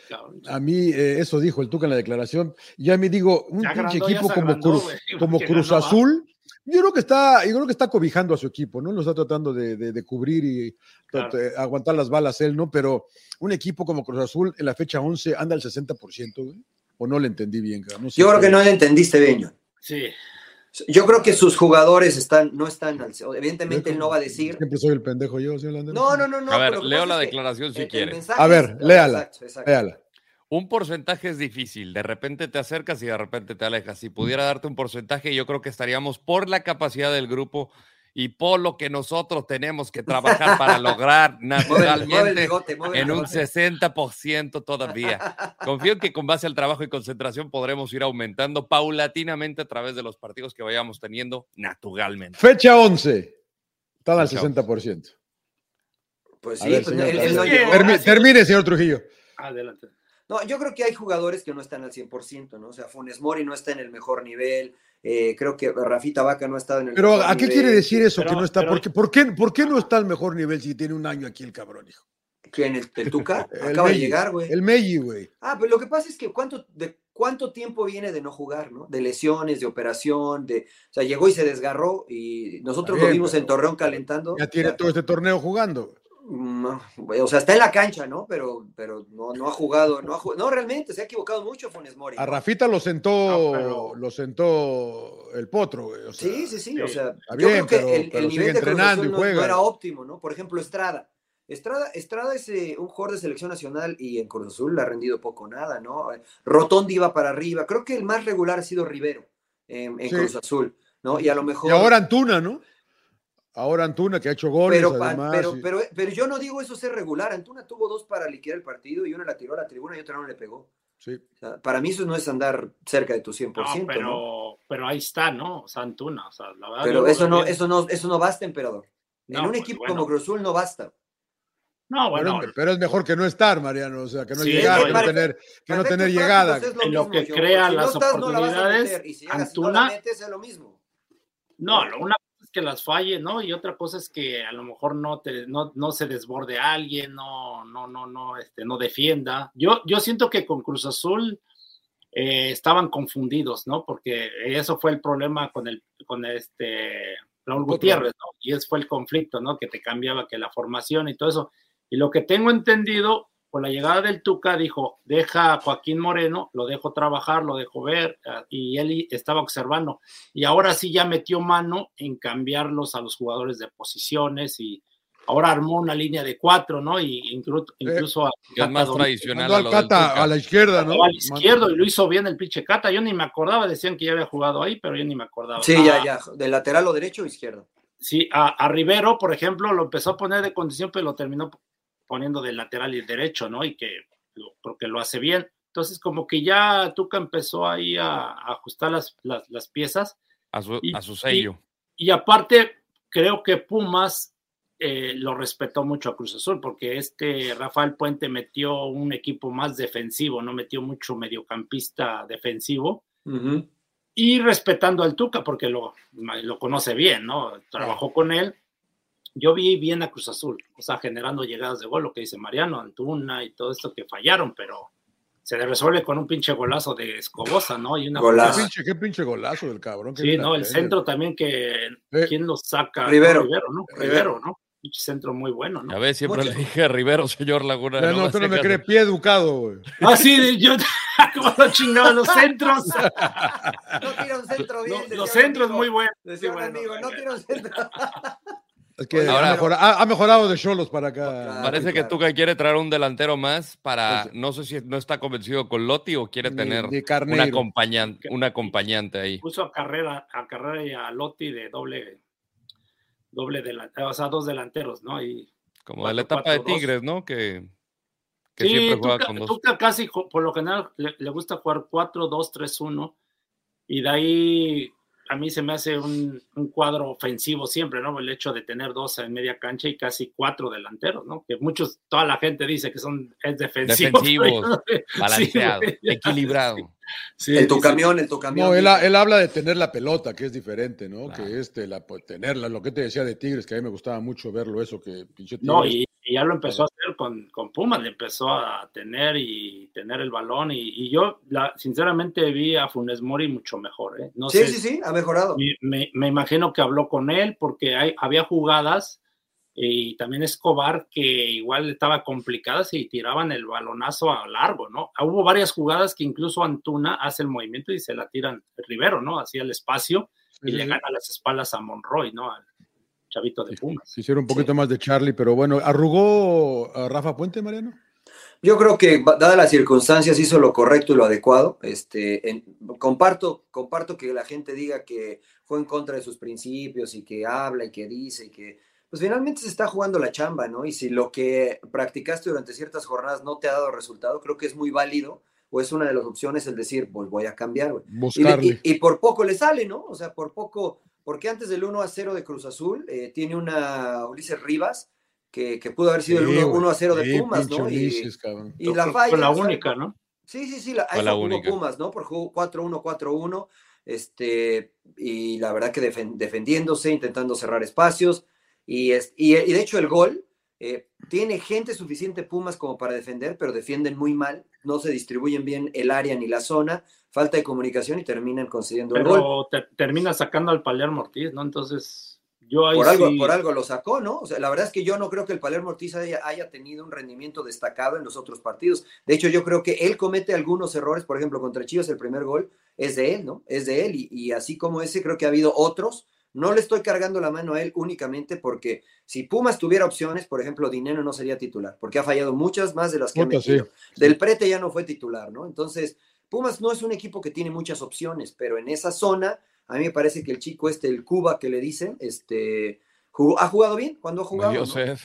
a mí, eh, eso dijo el Tuca en la declaración. Y a mí digo, un pinche equipo como, Cruz, como Cruz. Azul, yo creo que está, yo creo que está cobijando a su equipo, ¿no? Lo está tratando de, de- de cubrir y Claro. eh, aguantar las balas él, ¿no? Pero un equipo como Cruz Azul en la fecha 11 anda al 60%, güey. O no le entendí bien. No sé Yo creo que no le entendiste bien, John. Sí. Yo creo que sus jugadores están, no están al Evidentemente él no va a decir. Siempre soy el pendejo yo, señor Landero. No, no, no, no. A ver, leo la declaración si el- quiere. A ver, léala. Exacto, exacto. Véala. Un porcentaje es difícil. De repente te acercas y de repente te alejas. Si pudiera darte un porcentaje, yo creo que estaríamos por la capacidad del grupo y por lo que nosotros tenemos que trabajar para lograr Mueve el- mueve el naturalmente bigote, mueve el en un bigote. 60% todavía. Confío en que con base al trabajo y concentración podremos ir aumentando paulatinamente a través de los partidos que vayamos teniendo naturalmente. Fecha 11. Están al Fecha 60%. Pues sí, ver, pues señor él, no llegó. Termine, señor Trujillo. Adelante. No, yo creo que hay jugadores que no están al 100%, ¿no? O sea, Funes Mori no está en el mejor nivel, eh, creo que Rafita Vaca no ha estado en el Pero mejor ¿a qué nivel. quiere decir eso? Pero- que no está. pero- ¿Por, qué, por, qué, por qué no está al mejor nivel si tiene un año aquí el cabrón, hijo? ¿Quién? ¿El, el Tuca? El Acaba de llegar, güey. El Meji, güey. Ah, pero lo que pasa es que cuánto, de cuánto tiempo viene de no jugar, ¿no? De lesiones, de operación, de, o sea, llegó y se desgarró y nosotros Está lo bien, vimos en Torreón calentando. Ya tiene todo este torneo jugando. No, güey, o sea, está en la cancha, ¿no? Pero, pero no, no ha jugado, no ha jugado, no, realmente, se ha equivocado mucho Funes Mori. A. Rafita lo sentó, No, pero- lo sentó el potro, güey. o sea, Sí, sí, sí, o sea, yo creo que pero- el, pero el sigue nivel de entrenando y no, juega. no era óptimo, ¿no? Por ejemplo, Estrada. Estrada, Estrada es eh, un jugador de selección nacional y en Cruz Azul le ha rendido poco nada, ¿no? Rotondi iba para arriba. Creo que el más regular ha sido Rivero en, en Sí. Cruz Azul, ¿no? Y a lo mejor. Y ahora Antuna, ¿no? Ahora Antuna, que ha hecho goles, pero, además. pero, pero, pero yo no digo eso ser regular. Antuna tuvo dos para liquidar el partido y una la tiró a la tribuna y otra no le pegó. sí. O sea, para mí eso no es andar cerca de tu 100%, No, ¿no? pero, pero ahí está, ¿no? O sea, Antuna, o sea, la verdad. Pero eso lo no, eso no, eso no basta, emperador. En No, un pues, equipo bueno. como Cruz Azul no basta. No, Pero, bueno, pero es mejor que no estar, Mariano. O sea, que no Sí, llegar, no, que no tener, que no tener llegada. prácticos es En lo mismo, que crea Si no las estás, no la vas a oportunidades, meter, y si llegas y no Antuna- la metes, es lo mismo. no, lo- una que las falle, ¿no? Y otra cosa es que a lo mejor no te, no, no se desborde a alguien, no, no, no, no, este, no defienda. Yo, yo siento que con Cruz Azul eh, estaban confundidos, ¿no? Porque eso fue el problema con el, con este Raúl. Gutiérrez, ¿no? Y ese fue el conflicto, ¿no? Que te cambiaba que la formación y todo eso. Y lo que tengo entendido, con la llegada del Tuca, dijo, deja a Joaquín Moreno, lo dejo trabajar, lo dejo ver, ah, y él estaba observando. Y ahora sí ya metió mano en cambiarlos a los jugadores de posiciones y ahora armó una línea de cuatro, ¿no? Y incluso, incluso a Que es más Cata tradicional a lo Cata Tuca. a la izquierda, ¿no? al izquierdo y lo hizo bien el pinche Cata. Yo ni me acordaba, decían que ya había jugado ahí, pero yo ni me acordaba. Sí, Ah, ya, ya. De lateral o derecho o izquierdo. Sí, a, a Rivero, por ejemplo, lo empezó a poner de condición, pero lo terminó poniendo de lateral y derecho, ¿no? Y que lo, creo que lo hace bien. Entonces, como que ya Tuca empezó ahí a, a ajustar las, las, las piezas. A su, Y- a su sello. Y aparte, creo que Pumas eh, lo respetó mucho a Cruz Azul, porque este Rafael Puente metió un equipo más defensivo, no metió mucho mediocampista defensivo. Ujú. y respetando al Tuca porque lo, lo conoce bien, ¿no? Trabajó con él. Yo vi bien a Cruz Azul, o sea, generando llegadas de gol, lo que dice Mariano, Antuna y todo esto que fallaron, pero se le resuelve con un pinche golazo de Escobosa, ¿no? Y una Golazo. pinche, qué pinche golazo del cabrón. Sí, no, el centro también que quién lo saca, Rivero. No, Rivero, ¿no? Rivero. ¿no? Pinche centro muy bueno, ¿no? Ya ves, siempre Mucho. le dije a Rivero, señor Laguna. No no, tú no me crees pie educado, güey. Ah, sí, de- yo como lo chingaban los centros. No tira un centro bien. No, los centros amigo. muy buenos. Decía un Sí, bueno, amigo, no tira un centro. Es que Ahora- ha, mejora- ha- ha mejorado de Cholos para acá. Claro. Parece que claro. Tuca quiere traer un delantero más para, Pues- no sé si no está convencido con Lotti o quiere Ni- tener ni un acompañante, un acompañante ahí. puso a carrera, a carrera y a Lotti de doble, doble delantero, o sea, dos delanteros, ¿no? Y Como de la etapa de 4-4-2. Tigres, ¿no? Que, que sí, siempre juega Tuca, con dos. Tuca casi, por lo general, le, le gusta jugar 4-2-3-1 y de ahí a mí se me hace un, un cuadro ofensivo siempre, ¿no? El hecho de tener dos en media cancha y casi cuatro delanteros, ¿no? Que muchos, toda la gente dice que son es defensivo. Defensivos, Balanceado, Sí, güey. equilibrado. Sí, En tu camión, en tu camión. No, él, él habla de tener la pelota, que es diferente, ¿no? Claro. Que este, la, pues, tenerla, lo que te decía de Tigres, que a mí me gustaba mucho verlo, eso, que pinche No, y, y ya lo empezó a hacer con, con Pumas, le empezó a tener y tener el balón. Y, y yo, la, sinceramente, vi a Funes Mori mucho mejor. ¿eh? No Sí, sé, sí, sí, ha mejorado. Me, me- me imagino que habló con él porque hay, había jugadas y también Escobar que igual estaba complicadas y tiraban el balonazo a largo, ¿no? Hubo varias jugadas que incluso Antuna hace el movimiento y se la tiran Rivero, ¿no? Hacia el espacio y le gana las espaldas a Monroy, ¿no? Al chavito de Pumas. Se hicieron un poquito más de Charlie, pero bueno, ¿arrugó a Rafa Puente, Mariano? Yo creo que, dadas las circunstancias, hizo lo correcto y lo adecuado. Este, en- comparto, comparto que la gente diga que fue en contra de sus principios y que habla y que dice y que, pues finalmente se está jugando la chamba, ¿no? Y si lo que practicaste durante ciertas jornadas no te ha dado resultado, creo que es muy válido o es una de las opciones el decir, pues voy a cambiar, güey. Y, y- y por poco le sale, ¿no? O sea, por poco, porque antes del 1 a 0 de Cruz Azul, eh, tiene una Ulises Rivas que, que pudo haber sido Sí, el 1, güey. 1 a 0 de Sí, Pumas, ¿no? Y, Ulises, cabrón. y la Fue falla. la ¿sabe? única, ¿no? Sí, sí, sí, la, Fue la única. Pumas, ¿no? Por jugó 4-1, 4-1, este, y la verdad que defen- defendiéndose, intentando cerrar espacios, y, es, y, y de hecho el gol, eh, tiene gente suficiente Pumas como para defender, pero defienden muy mal, no se distribuyen bien el área ni la zona, falta de comunicación y terminan concediendo el gol. Pero te- termina sacando al Palermo Ortiz, ¿no? Entonces, yo ahí Por algo, por algo lo sacó, ¿no? O sea, la verdad es que yo no creo que el Palermo Ortiz haya, haya tenido un rendimiento destacado en los otros partidos. De hecho, yo creo que él comete algunos errores, por ejemplo, contra Chivas el primer gol es de él, ¿no? Es de él y, y así como ese, creo que ha habido otros. No le estoy cargando la mano a él únicamente porque si Pumas tuviera opciones, por ejemplo, Dinero no sería titular, porque ha fallado muchas más de las que ha metido. sí. Del Prete ya no fue titular, ¿no? Entonces, Pumas no es un equipo que tiene muchas opciones, pero en esa zona, a mí me parece que el chico este, el Cuba que le dicen, este, jugó- ha jugado bien cuando ha jugado. dio ¿no? sed.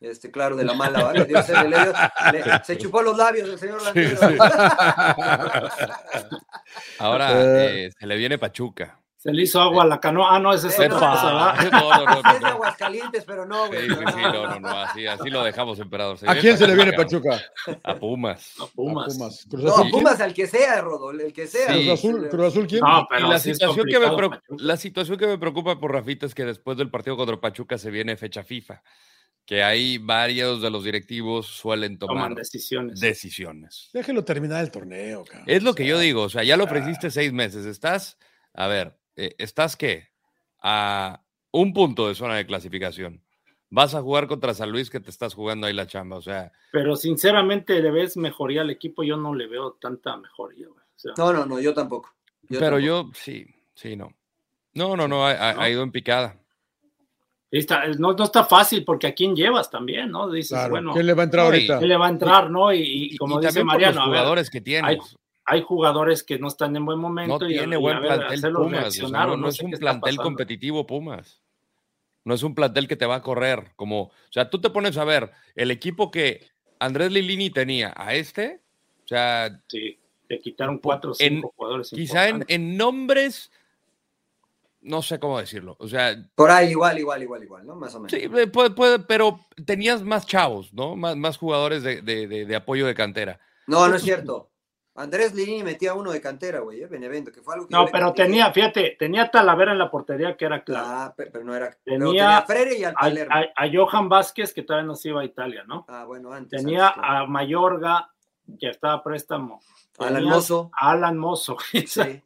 Este, claro, de la mala, ¿vale? Dio sed, le dio- le- se chupó los labios el señor sí. Ahora Eh. eh, se le viene Pachuca. Se le hizo agua a la canoa. Ah, no, esa es otra cosa, ¿verdad? No, no, no, Sí es de. Aguascalientes, pero no, Sí, güey. sí, sí, no, no, no, así, así lo dejamos, emperador. ¿A quién se le viene Pachuca? A Pumas. A A Pumas. Pumas. No. ¿quién? Pumas al que sea, Rodol, el que sea. Sí. Cruz Azul, Cruz Azul, ¿quién? No, Y la sí situación, que me la situación que me preocupa por Rafita es que después del partido contra Pachuca se viene fecha FIFA, que ahí varios de los directivos suelen tomar Toman decisiones. decisiones. Déjelo terminar el torneo, cabrón. Es lo que yo digo, o sea, ya lo ofreciste seis meses, estás, a ver, eh, ¿estás qué? A un punto de zona de clasificación. Vas a jugar contra San Luis que te estás jugando ahí la chamba, o sea, Pero sinceramente, ¿le ves mejoría al equipo? Yo no le veo tanta mejoría. güey. O sea, No, no, no, yo tampoco. Yo pero tampoco. yo sí, sí, no. No, no, no, ha, ha- ¿No? ha ido en picada. está- no, no está fácil porque a quién llevas también, ¿no? Dices, Claro. bueno, ¿Quién le va a entrar No, y- ahorita? ¿quién le va a entrar, no? Y, y como y dice también por Mariano, los a ver, jugadores que tienes. hay jugadores que no están en buen momento. No y- tiene y buen ver, plantel Pumas. o sea, reaccionar no, es un plantel competitivo Pumas. No es un plantel que te va a correr. Como, o sea, tú te pones a ver el equipo que Andrés Lilini tenía a este. O sea, Sí, le quitaron cuatro o en- cinco jugadores. quizá en, en nombres, no sé cómo decirlo. O sea, Por ahí, igual, igual, igual, igual, ¿no? Más o menos. sí, eh, puede, puede, pero tenías más chavos, ¿no? Más, más jugadores de, de- de- de apoyo de cantera. No, no es cierto. Andrés Lini metía uno de cantera, güey, ¿eh? Benevento, que fue algo que No, pero tenía, fíjate, tenía Talavera en la portería que era clave. Ah, pe- pero no era. Tenía tenía a Freire y al a, Palermo. a- a Johan Vázquez, que todavía no se iba a Italia, ¿no? Ah, bueno, antes. Tenía antes, claro. a Mayorga, que estaba a préstamo. Alan Tenías Mozo. a Alan Mozo. Sí.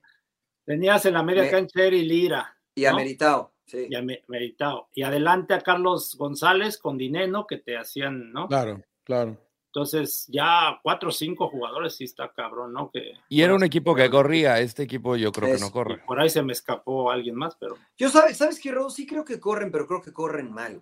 Tenías en la media Me- cancha Eri Lira Y a ¿no? Meritao. Sí. y a Me- Meritao. Y adelante a Carlos González con Dineno, que te hacían, ¿no? Claro, claro. Entonces, ya cuatro o cinco jugadores sí está cabrón, ¿no? Que Y era un equipo que corría. Este equipo yo creo que no corre. Por ahí se me escapó alguien más, pero Yo sabes, ¿sabes qué, Raúl? Sí creo que corren, pero creo que corren mal.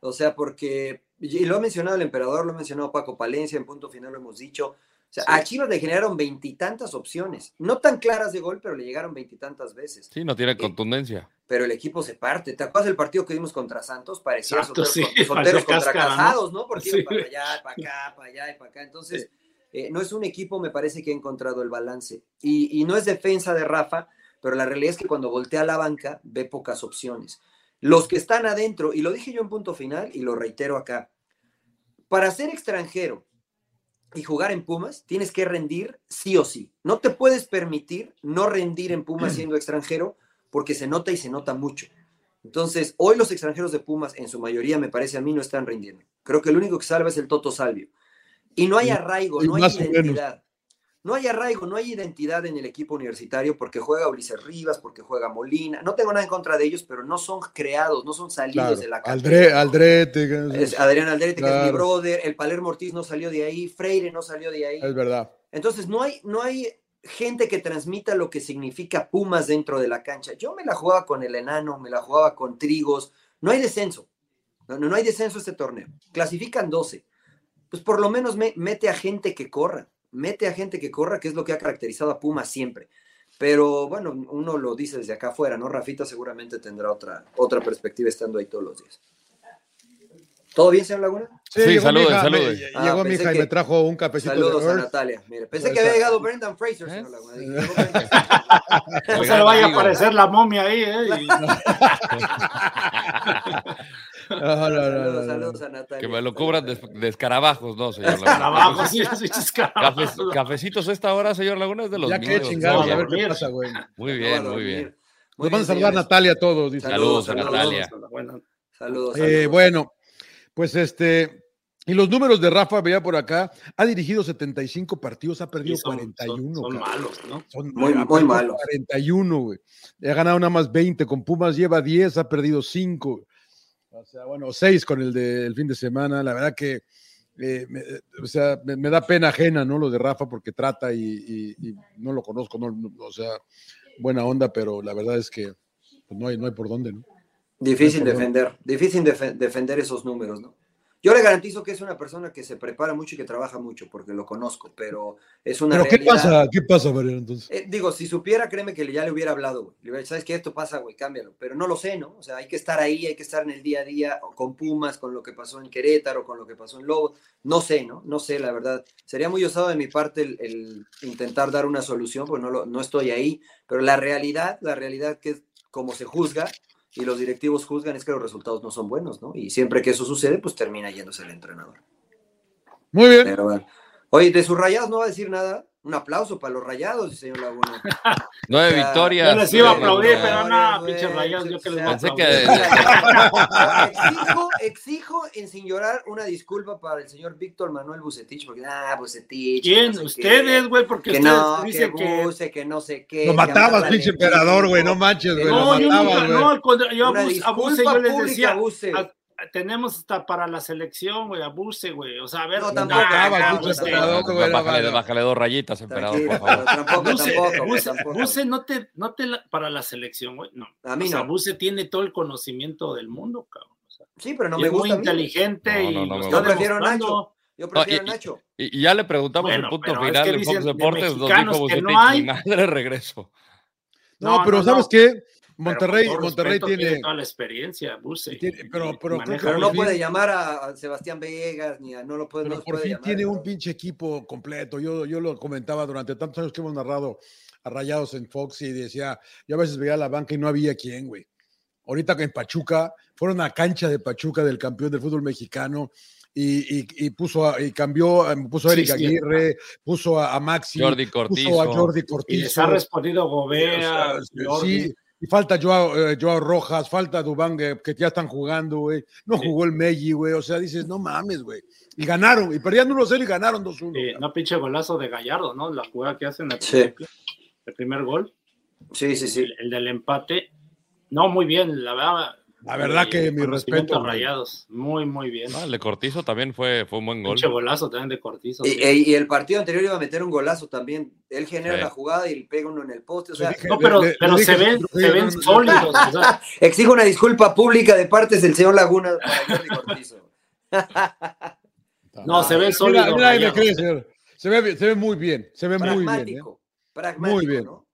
O sea, porque, y lo ha mencionado el emperador, lo ha mencionado Paco Palencia, en punto final lo hemos dicho. O sea, Sí. a Chivas le generaron veintitantas opciones, no tan claras de gol, pero le llegaron veintitantas veces. Sí, no tiene contundencia. Pero el equipo se parte. ¿Te acuerdas del partido que vimos contra Santos? Parecía Exacto, solteros, sí, con- solteros parecía contra casados, ¿no? Porque Sí. iban para allá, para acá, para allá y para acá. Entonces, eh, no es un equipo, me parece que ha encontrado el balance. Y, y no es defensa de Rafa, pero la realidad es que cuando voltea a la banca ve pocas opciones. Los que están adentro, y lo dije yo en punto final y lo reitero acá, para ser extranjero y jugar en Pumas, tienes que rendir sí o sí. No te puedes permitir no rendir en Pumas siendo extranjero porque se nota y se nota mucho. Entonces, hoy los extranjeros de Pumas, en su mayoría, me parece a mí, no están rindiendo. Creo que el único que salva es el Toto Salvio. Y no hay arraigo, no hay identidad. No hay arraigo, no hay identidad en el equipo universitario porque juega Ulises Rivas, porque juega Molina. No tengo nada en contra de ellos, pero no son creados, no son salidos Claro. de la Aldrete. Es Adrián Aldrete, que es mi brother, el Palermo Ortiz no salió de ahí, Freire no salió de ahí. Es verdad. Entonces, no hay, no hay gente que transmita lo que significa Pumas dentro de la cancha. Yo me la jugaba con el enano, me la jugaba con Trigos. No hay descenso. No, no hay descenso este torneo. Clasifican 12. Pues por lo menos me- mete a gente que corra. Mete a gente que corra, que es lo que ha caracterizado a Pumas siempre. Pero bueno, uno lo dice desde acá afuera, ¿no? Rafita seguramente tendrá otra, otra perspectiva estando ahí todos los días. ¿Todo bien, señor Laguna? Sí, saluden. Ah, llegó mi pensé hija y me trajo un cafecito Saludos de a. Natalia. Mire, pensé Pues que había está- llegado Brendan Fraser, ¿Eh? señor Laguna. Llegó Brendan. no se le vaya a aparecer la momia ahí, ¿eh? No, no, no, Saludos, no. saludos a Natalia. Que me lo cubran de, de escarabajos, ¿no, señor Laguna? Trabajo, sí, sí, escarabajo. Cafe- cafecitos a esta hora, señor Laguna, es de los Ya que míos. chingados, no, a ver qué pasa, güey. Muy bien, muy bien. Muy Nos van a saludar señores. Natalia a todos. dice. Saludos a Natalia. Bueno, Saludos. Eh, saludos. bueno, pues este, y los números de Rafa, veía por acá, ha dirigido 75 partidos, ha perdido sí, son, 41. son, son malos, ¿no? Son Muy- muy malos. 41, güey. Ha ganado nada más 20, con Pumas lleva 10, ha perdido 5. O sea, bueno, 6 con el del fin de semana. La verdad que, eh, me, o sea, me, me da pena ajena, ¿no? Lo de Rafa, porque trata y, y- y no lo conozco, no, no, o sea, buena onda, pero la verdad es que pues, no, hay, no hay por dónde, ¿no? Difícil defender, difícil defe- defender esos números, ¿no? Yo le garantizo que es una persona que se prepara mucho y que trabaja mucho, porque lo conozco, pero es una Pero ¿qué realidad. pasa? ¿Qué pasa, Mariano, entonces? Eh, digo, si supiera, créeme que ya le hubiera hablado, güey. Le hubiera dicho, ¿sabes qué? Esto pasa, güey, cámbialo. Pero no lo sé, ¿no? O sea, hay que estar ahí, hay que estar en el día a día, o con Pumas, con lo que pasó en Querétaro, con lo que pasó en Lobo. No sé, ¿no? No sé, la verdad. Sería muy osado de mi parte el, el intentar dar una solución, porque no, lo- no estoy ahí. Pero la realidad, la realidad que es como se juzga y los directivos juzgan es que los resultados no son buenos, ¿no? Y siempre que eso sucede, pues termina yéndose el entrenador. Muy bien. Pero bueno. Oye, de sus rayados no va a decir nada. Un aplauso para los rayados, señor Laguna. Nueve victorias. Yo les iba a aplaudir, pero no, pinches rayados, yo que les voy a Pensé que- Exijo, exijo en sin llorar una disculpa para el señor Víctor Manuel Bucetich, porque, ah, Bucetich. ¿Quién? no sé Ustedes, güey, porque Que ustedes no, que dicen que... Buse, que no sé qué. Lo matabas, pinche emperador, güey, no manches, güey, No, lo yo nunca, no, al contrario, yo abuse, disculpa abuse, yo les decía, Buse. a- tenemos hasta para la selección, güey, abuse, güey, o sea, a ver, No, tampoco, no, Bájale, no. bájale dos rayitas, emperador, por favor. tampoco, Buse, tampoco, güey, Buse, tampoco. Buse no te, no te la- para la selección, güey, no. A mí O sea, no. Buse tiene todo el conocimiento del mundo, cabrón. O sea, Sí, pero no me es muy gusta. a mí. inteligente No, y no. Yo prefiero. Nacho. Yo prefiero y- Nacho. Y, y ya le preguntamos Bueno, el punto es final dicen Fox de Deportes, mexicanos dijo Bucetich, hay. "Mi madre regreso. No, No, pero no, ¿sabes no. qué? Monterrey, Monterrey tiene, toda la experiencia, Buse. tiene- pero- pero maneja Pero no fin- puede llamar a Sebastián Vegas, ni a, no lo puede, pero por puede fin llamar, tiene ¿no? un pinche equipo completo. Yo, yo lo comentaba durante tantos años que hemos narrado a Rayados en Fox y decía, yo a veces veía la banca y no había quién, güey. Ahorita que en Pachuca, fueron a cancha de Pachuca del campeón del fútbol mexicano y, y- y puso a- y cambió, em, puso a Sí, Eric sí. Aguirre, puso a, a Maxi, Jordi puso a Cortizo. Jordi Y les Cortizo. ha respondido O Gobea, sea, Jordi. sí, y falta Joao, eh, Joao Rojas, falta Dubán, eh, que ya están jugando, güey. No Sí. jugó el Meggi, güey. O sea, dices, no mames, güey. Y ganaron, y perdían 1-0 y ganaron 2-1. Sí, no pinche golazo de Gallardo, ¿no? La jugada que hacen al Sí. el primer gol, Sí, sí, sí. el, el del empate. No, muy bien, la verdad. La verdad eh, que mi respeto. Rayados, muy, muy bien. El de Cortizo también fue, fue un buen gol. Pinche golazo también de Cortizo. Y, sí. e- y el partido anterior iba a meter un golazo también. Él genera Sí. la jugada y le pega uno en el poste. O sea, Le dije- no, pero, le- le pero se ven, se ven no- no- sólidos. o sea, exijo una disculpa pública de parte del señor Laguna para Jordi Cortizo. no, se ve Mira, sólido. mira, ahí me Rayados. cree, señor. Se ve, se ve muy bien, se ve muy bien. ¿eh? Pragmático. Pragmático, Muy bien. ¿no?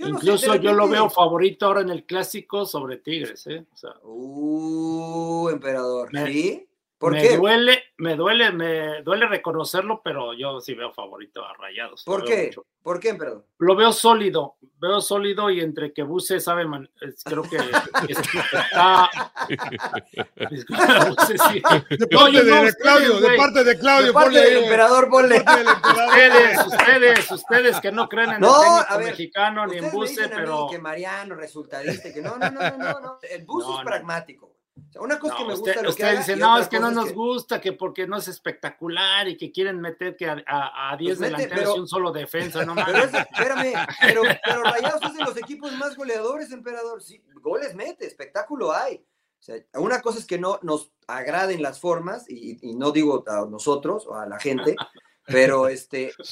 Yo no sé, Incluso yo lo veo favorito ahora en el clásico sobre Tigres, ¿eh? O sea, Uh, emperador. Me- ¿Sí? ¿Por me qué? duele, me duele, me duele reconocerlo, pero yo sí veo favorito a Rayados. ¿Por qué? mucho. ¿Por qué, emperador? Lo veo sólido, veo sólido y entre que Buse sabe, man- creo que es- está. Buse sí. De No, parte de, no, de ustedes, Claudio, de parte de Claudio, De parte ponle del emperador, ponle. Ustedes, ustedes, ustedes que no creen en No, el técnico ver, mexicano ni en Buse, pero que Mariano, resultadista, que no, no, no, no, no. El bus No, es no. pragmático. O sea, una cosa no, que me usted- gusta lo que haga, dicen, y no, es que no nos que- gusta, que porque no es espectacular y que quieren meter que a, a, a 10 Pues delanteros pero- y un solo defensa, no Pero es, espérame, pero, pero Rayados es de los equipos más goleadores, emperador. Sí, goles mete, espectáculo hay. O sea, una cosa es que no nos agraden las formas, y, y no digo a nosotros o a la gente, pero este.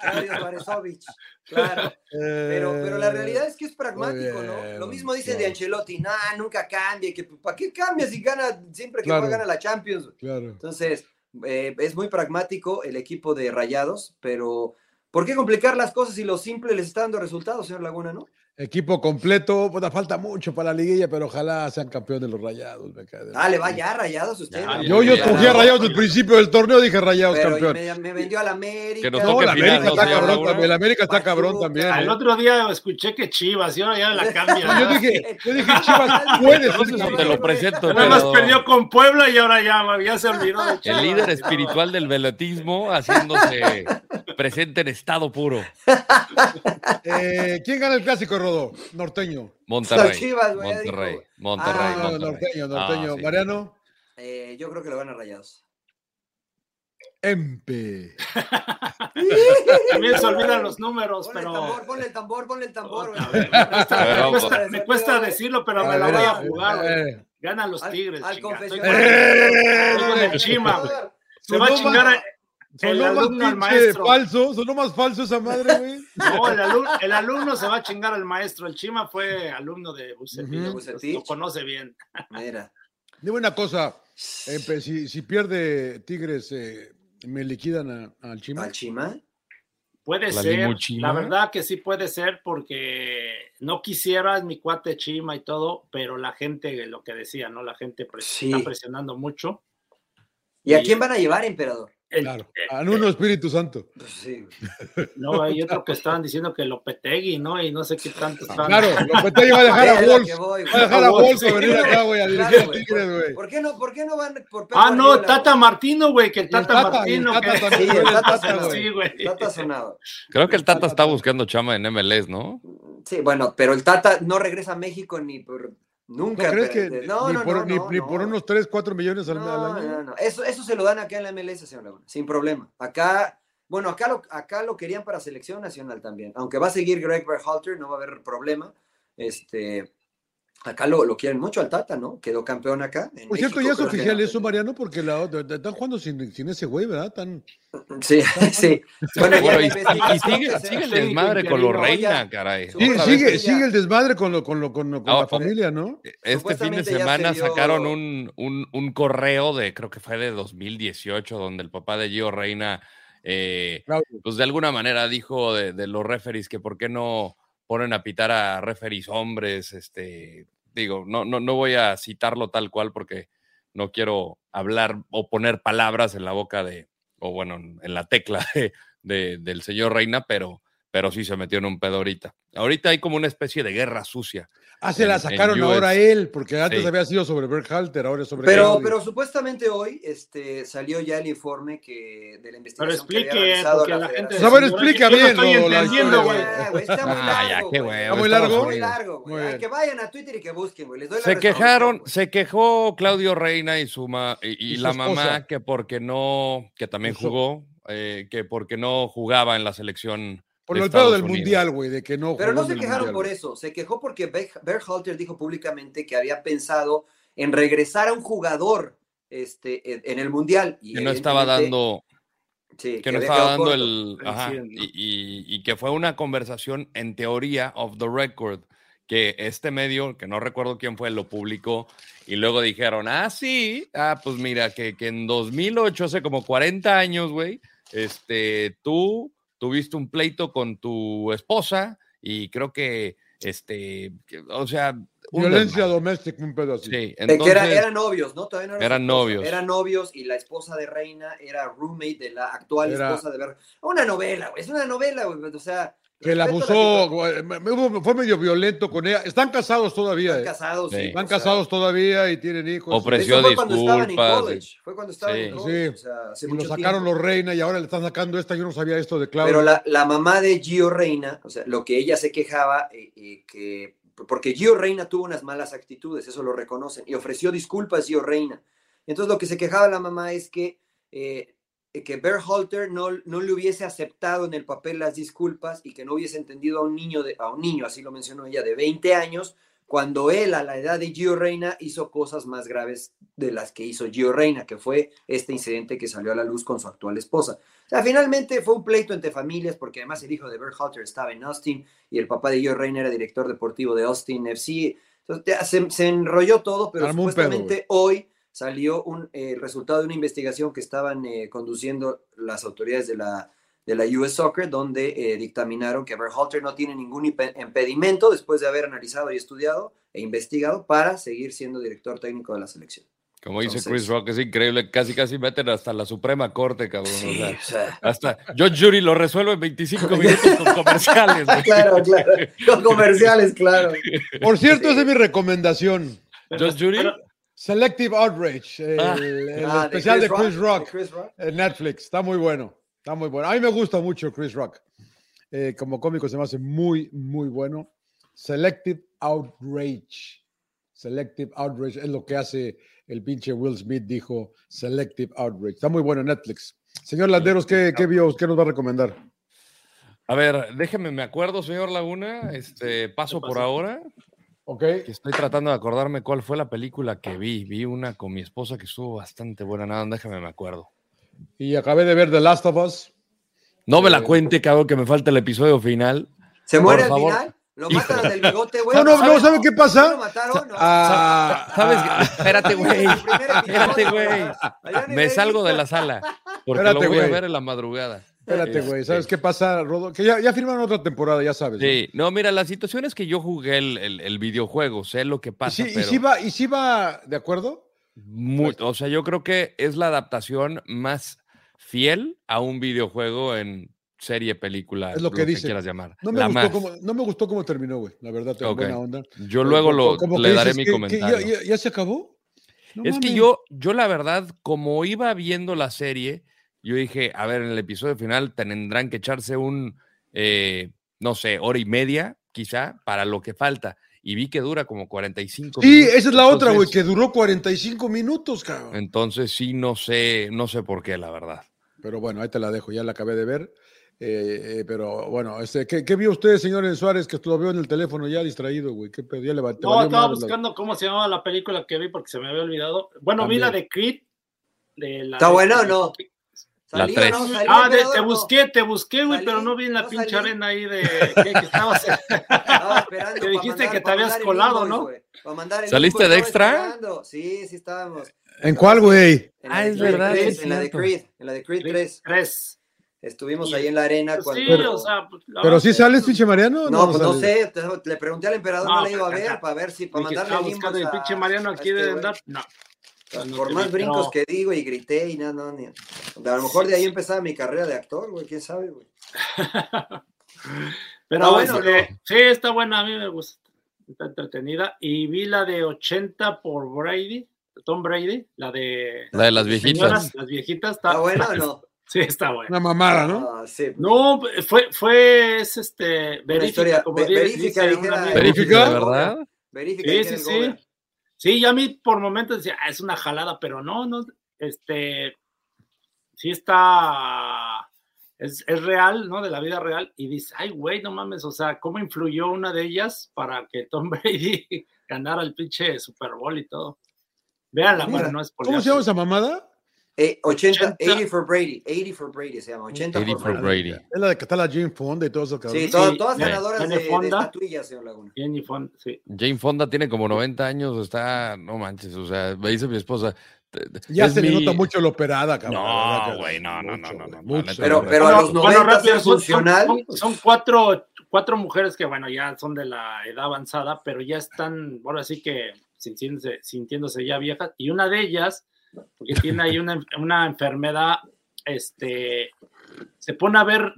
Claudio Suárezovich, claro. Pero, pero la realidad es que es pragmático, ¿no? Lo mismo dicen de. Ancelotti, no, nunca cambia, que ¿para qué cambia si gana siempre que Claro. juega gana la Champions? Claro. Entonces, eh, es muy pragmático el equipo de Rayados, pero ¿Por qué complicar las cosas si lo simple les está dando resultados, señor Laguna, no? Equipo completo, puta, falta mucho para la liguilla, pero ojalá sean campeones los rayados. Me cae de Dale, la- va ya, rayados usted. Yo, yo ya, escogí a ya. rayados desde el principio del torneo, dije rayados Pero campeón. me, me vendió al América. Que nos No, toque la América ¿no, está señor cabrón también. La América está cabrón también. Al ¿eh? otro día escuché que Chivas, y ahora ya la cambia. No, yo dije, yo dije, Chivas puede ser Entonces te lo presento, Nada más perdió con Puebla y ahora ya, ya se olvidó de el Chivas. líder espiritual del velotismo haciéndose presente en estado puro. Eh, ¿Quién gana el clásico, Norteño. Monterrey. Chivas, güey, Monterrey. Monterrey. Ah, Monterrey. norteño, norteño. Ah, sí. Mariano, Eh, yo creo que lo van a rayados. Empe. También se olvidan los números, Ponle el pero tambor, ponle el tambor, ponle el tambor. A ver, me cuesta, Pero, me cuesta- me cuesta decirlo, pero me la voy a jugar. Eh, Ganan los Al- Tigres. al chinga. Estoy. Eh, con el Chima, güey. Se va a chingar el sonó más al pinche maestro. falso, sonó más falso esa madre, güey. No, el, alu- el alumno se va a chingar al maestro. El Chima fue alumno de Bucetich. Lo conoce bien. Mira. Dime una cosa, Empe, si, si pierde Tigres, eh, ¿me liquidan a- al Chima? ¿Al Chima? Puede ¿La ser, limuchina? la verdad que sí puede ser porque no quisiera, es mi cuate Chima y todo, pero la gente, lo que decía, ¿no? La gente pres- Sí. está presionando mucho. ¿Y a quién van a llevar, emperador? El- Claro, a uno Espíritu Santo. Pues sí. no, hay otro que estaban diciendo que Lopetegui, ¿no? Y no sé qué tanto estaban. Claro, Lopetegui va a dejar a Wolf. voy, Va a dejar a Wolf, Wolf a sí. venir acá, güey, a dirigir Claro, a güey. Tigres, güey. ¿Por qué no, por qué no van por Pep Ah, no, Tata? Martino, güey, que el Tata, el Martino. Que- Sí, el güey. Sí. Tata sonado. Creo que el Tata está buscando chama en MLS, ¿no? Sí, bueno, pero el Tata no regresa a México ni por ¿No nunca. crees que pero- ni, no, no, por, no, ni- no, ni no. por unos 3, 4 millones al, No, al año? no, no. Eso, eso se lo dan acá en la MLS, señor Laguna, sin problema. Acá, bueno, acá lo, acá lo querían para selección nacional también. Aunque va a seguir Greg Berhalter, no va a haber problema. Este, acá lo, lo quieren mucho al Tata, ¿no? Quedó campeón acá. en Por cierto, México, ya es oficial eso, Mariano, porque la, de- de- están jugando sin, sin ese güey, ¿verdad? Tan, Sí, sí. Bueno, ya Bueno, y, sigue, el desmadre con los. Reina, caray. Sí, sigue, sigue el desmadre con, lo, con, lo, con, lo- con la familia, ¿no? Este fin de semana se dio- sacaron un, un, un correo de, creo que fue de 2018, donde el papá de Gio Reina, eh, pues de alguna manera dijo de, de los referees que por qué no ponen a pitar a referees hombres, este, digo, no, no, no voy a citarlo tal cual porque no quiero hablar o poner palabras en la boca de, o bueno, en la tecla de- del señor Reina, pero, pero sí se metió en un pedo ahorita. Ahorita hay como una especie de guerra sucia. Ah, se En- la sacaron US. ahora él, porque antes Sí. había sido sobre Berhalter, ahora es sobre Pero, Cowley. pero supuestamente hoy este, salió ya el informe que, de la Pero investigación que había explique, realizado porque la la gente. A ver, señora, explica yo no bien, estoy entendiendo, güey. Está muy Ah, ya, largo, güey. Está muy largo. Muy largo, güey. Bien. Que vayan a Twitter y que busquen, güey. Les doy la Se quejaron, güey. se quejó Claudio Reina y su ma- y, y Y su la esposa. mamá que porque no, que también jugó, eh, que porque no jugaba en la selección. Por el pedo del Unidos. mundial, güey, de que no. Pero no se quejaron Mundial, por eso. Se quejó porque Ber- Berhalter dijo públicamente que había pensado en regresar a un jugador este, en- el mundial. Y Que no estaba dando, sí, que no había estaba dando corto. el, ajá, ¿no? y, y- y que fue una conversación en teoría off the record que este medio, que no recuerdo quién fue, lo publicó y luego dijeron, ah, sí, ah, pues mira, que, que en 2008, hace como 40 años, güey, este, tú tuviste un pleito con tu esposa y creo que, este, que- o sea, Violencia doméstica, un pedo así. Sí, entonces, que era- eran novios, ¿no? Todavía no era Eran esposa. novios. Eran novios y la esposa de Reina era roommate de la actual Era- esposa de Ber. Una novela, güey. Es una novela, güey. O sea. Que la abusó, fue medio violento con ella. Están casados todavía, Están eh. casados, sí. Sí. Están sea, casados todavía y tienen hijos. Ofreció eso fue cuando estaban en disculpas, college. Fue cuando estaban Sí. en college. Sí. O sea, hace Y lo sacaron tiempo. los Reina y ahora le están sacando esta. Yo no sabía esto de Claudio. Pero la, la mamá de Gio Reina, o sea, lo que ella se quejaba, eh, eh, que, porque Gio Reina tuvo unas malas actitudes, eso lo reconocen, y ofreció disculpas Gio Reina. Entonces lo que se quejaba la mamá es que, eh, que Berhalter no, no le hubiese aceptado en el papel las disculpas y que no hubiese entendido a un niño, de, a un niño, así lo mencionó ella, de 20 años, cuando él a la edad de Gio Reina hizo cosas más graves de las que hizo Gio Reina, que fue este incidente que salió a la luz con su actual esposa. O sea, finalmente fue un pleito entre familias, porque además el hijo de Berhalter estaba en Austin y el papá de Gio Reina era director deportivo de Austin FC. Entonces, se, se enrolló todo, pero Armó un pedo, supuestamente hoy salió un, eh, el resultado de una investigación que estaban eh, conduciendo las autoridades de la, de la US Soccer, donde eh, dictaminaron que Berhalter no tiene ningún impe- impedimento después de haber analizado y estudiado e investigado para seguir siendo director técnico de la selección. Como dice Entonces- Chris Rock, es increíble, casi casi meten hasta la Suprema Corte, cabrón. o Sí, sea, o sea, hasta George Jury lo resuelve en 25 minutos con comerciales. güey. claro, claro. Con comerciales, claro. Por cierto, Sí. esa es mi recomendación. George Jury, Pero- Selective Outrage, el, Ah. el Ah, especial de Chris, de Rock, Chris Rock. en Netflix. Está muy bueno. Está muy bueno. A mí me gusta mucho Chris Rock. Eh, como cómico se me hace muy, muy bueno. Selective Outrage. Selective Outrage es lo que hace el pinche Will Smith, dijo Selective Outrage. Está muy bueno en Netflix. Señor Landeros, ¿qué, qué vio? ¿Qué nos va a recomendar? a ver, déjeme, me acuerdo, señor Laguna, este, paso por ahora, Ok. que estoy tratando de acordarme cuál fue la película que vi. Vi una con mi esposa que estuvo bastante buena, nada, déjame, me acuerdo. Y acabé de ver The Last of Us. No me la Eh, cuente, cabrón, que me falta el episodio final. ¿Se Por muere al favor. final? ¿Lo matan al del bigote, güey? No, no, no, ¿sabe qué pasa? ¿No lo mataron? No. Ah, ¿Sabes? ah, Espérate, güey. Espérate, güey. Me salgo de la sala porque Espérate, lo voy a ver en la madrugada. Espérate, güey. Este. ¿Sabes qué pasa, Rodo? Que ya, ya firmaron otra temporada, ya sabes. Sí, no, mira, la situación es que yo jugué el, el- el videojuego, sé lo que ¿Y pasa, sí, y pero sí va, ¿Y sí va de acuerdo? muy- o sea, yo creo que es la adaptación más fiel a un videojuego en serie, película, Es lo que dice. quieras llamar. No me, la gustó cómo, no me gustó cómo terminó, güey. La verdad, tengo buena onda. Yo luego lo, Como le daré mi que- que comentario. ya, ya- ya se acabó? No Es que yo, yo la verdad, como iba viendo la serie, yo dije, a ver, en el episodio final tendrán que echarse un, eh, no sé, hora y media, quizá, para lo que falta. Y vi que dura como 45 Sí, minutos. esa es la otra, güey, que duró 45 minutos, cabrón. Entonces sí, no sé, no sé por qué, la verdad. Pero bueno, ahí te la dejo, ya la acabé de ver. Eh, eh, pero bueno, este, ¿qué, qué vio usted, señor En Suárez, que lo veo en el teléfono ya distraído, güey? ¿Qué pedo? Ya le No, estaba la- buscando cómo se llamaba la película que vi porque se me había olvidado. Bueno, vi la de Creed. De la ¿Está de- buena o no? La ¿Salí o tres. no? ¿Salí, Ah, de- te No. busqué, te busqué, güey, pero no vi en la no pinche salí. arena ahí de que, que estabas. Pa' dijiste mandar- que te habías colado, ¿no? el ¿Saliste de extra? esperando. Sí, sí estábamos. ¿En cuál, güey? En la Ah, de es Creed verdad, 3, En la de. Creed, en la de Creed 3. Tres. Estuvimos Y- ahí en la arena Pues cuando... sí, Pero- o sea, pues, la ¿Pero sí sales, pinche Mariano? o No, pues no sé, te- le pregunté al emperador, No, no, le iba a pero ver, para ver si, para mandarle estaba el buscando el pinche Mariano aquí este de güey. andar. No. No Por más vi, brincos que digo y grité y nada, no, ni... A lo mejor de ahí empezaba mi carrera de actor, güey, quién sabe, güey. Pero Está bueno, eh, sí, está buena, a mí me gusta. Está entretenida. Y vi la de 80 por Brady, Tom Brady, la de. La de las viejitas. Señoras, las viejitas. Está, ¿Está buena o no? Sí, está buena. Una mamada, ¿no? Ah, sí. No, fue, fue, es este, historia como dice dijera-. ¿Verifica? ¿De verdad? Verifica Sí, sí, sí. Sí, y a mí por momentos decía, ah, es una jalada, pero no, no, este, sí está, es, es real, ¿no? De la vida real, y dice, ay, güey, no mames, o sea, ¿cómo influyó una de ellas para que Tom Brady ganara el pinche Super Bowl y todo? Véanla, para no es ¿Cómo se llama esa mamada? Eh, 80, 80. 80 for Brady, 80 for Brady se llama, 80 80 for for Brady. Brady. Es la de que está la Jane Fonda y todo eso, cabrón. Sí, todas, Sí, todas tiene- ganadoras de, tiene de Fonda. estatuillas, señor Laguna. Jenny Fond, sí. Jane Fonda tiene como 90 años, está, no manches, o sea, me dice mi esposa. Ya es se le mi- nota mucho la operada, cabrón. No, güey, no, no, no, mucho, no, no, Pero, pero a los Bueno, 90 rápido, ser son- funcional. Son, son cuatro, cuatro mujeres que, bueno, ya son de la edad avanzada, pero ya están, ahora sí que sintiéndose, sintiéndose ya viejas. Y una de ellas, porque tiene ahí una, una enfermedad, este, se pone a ver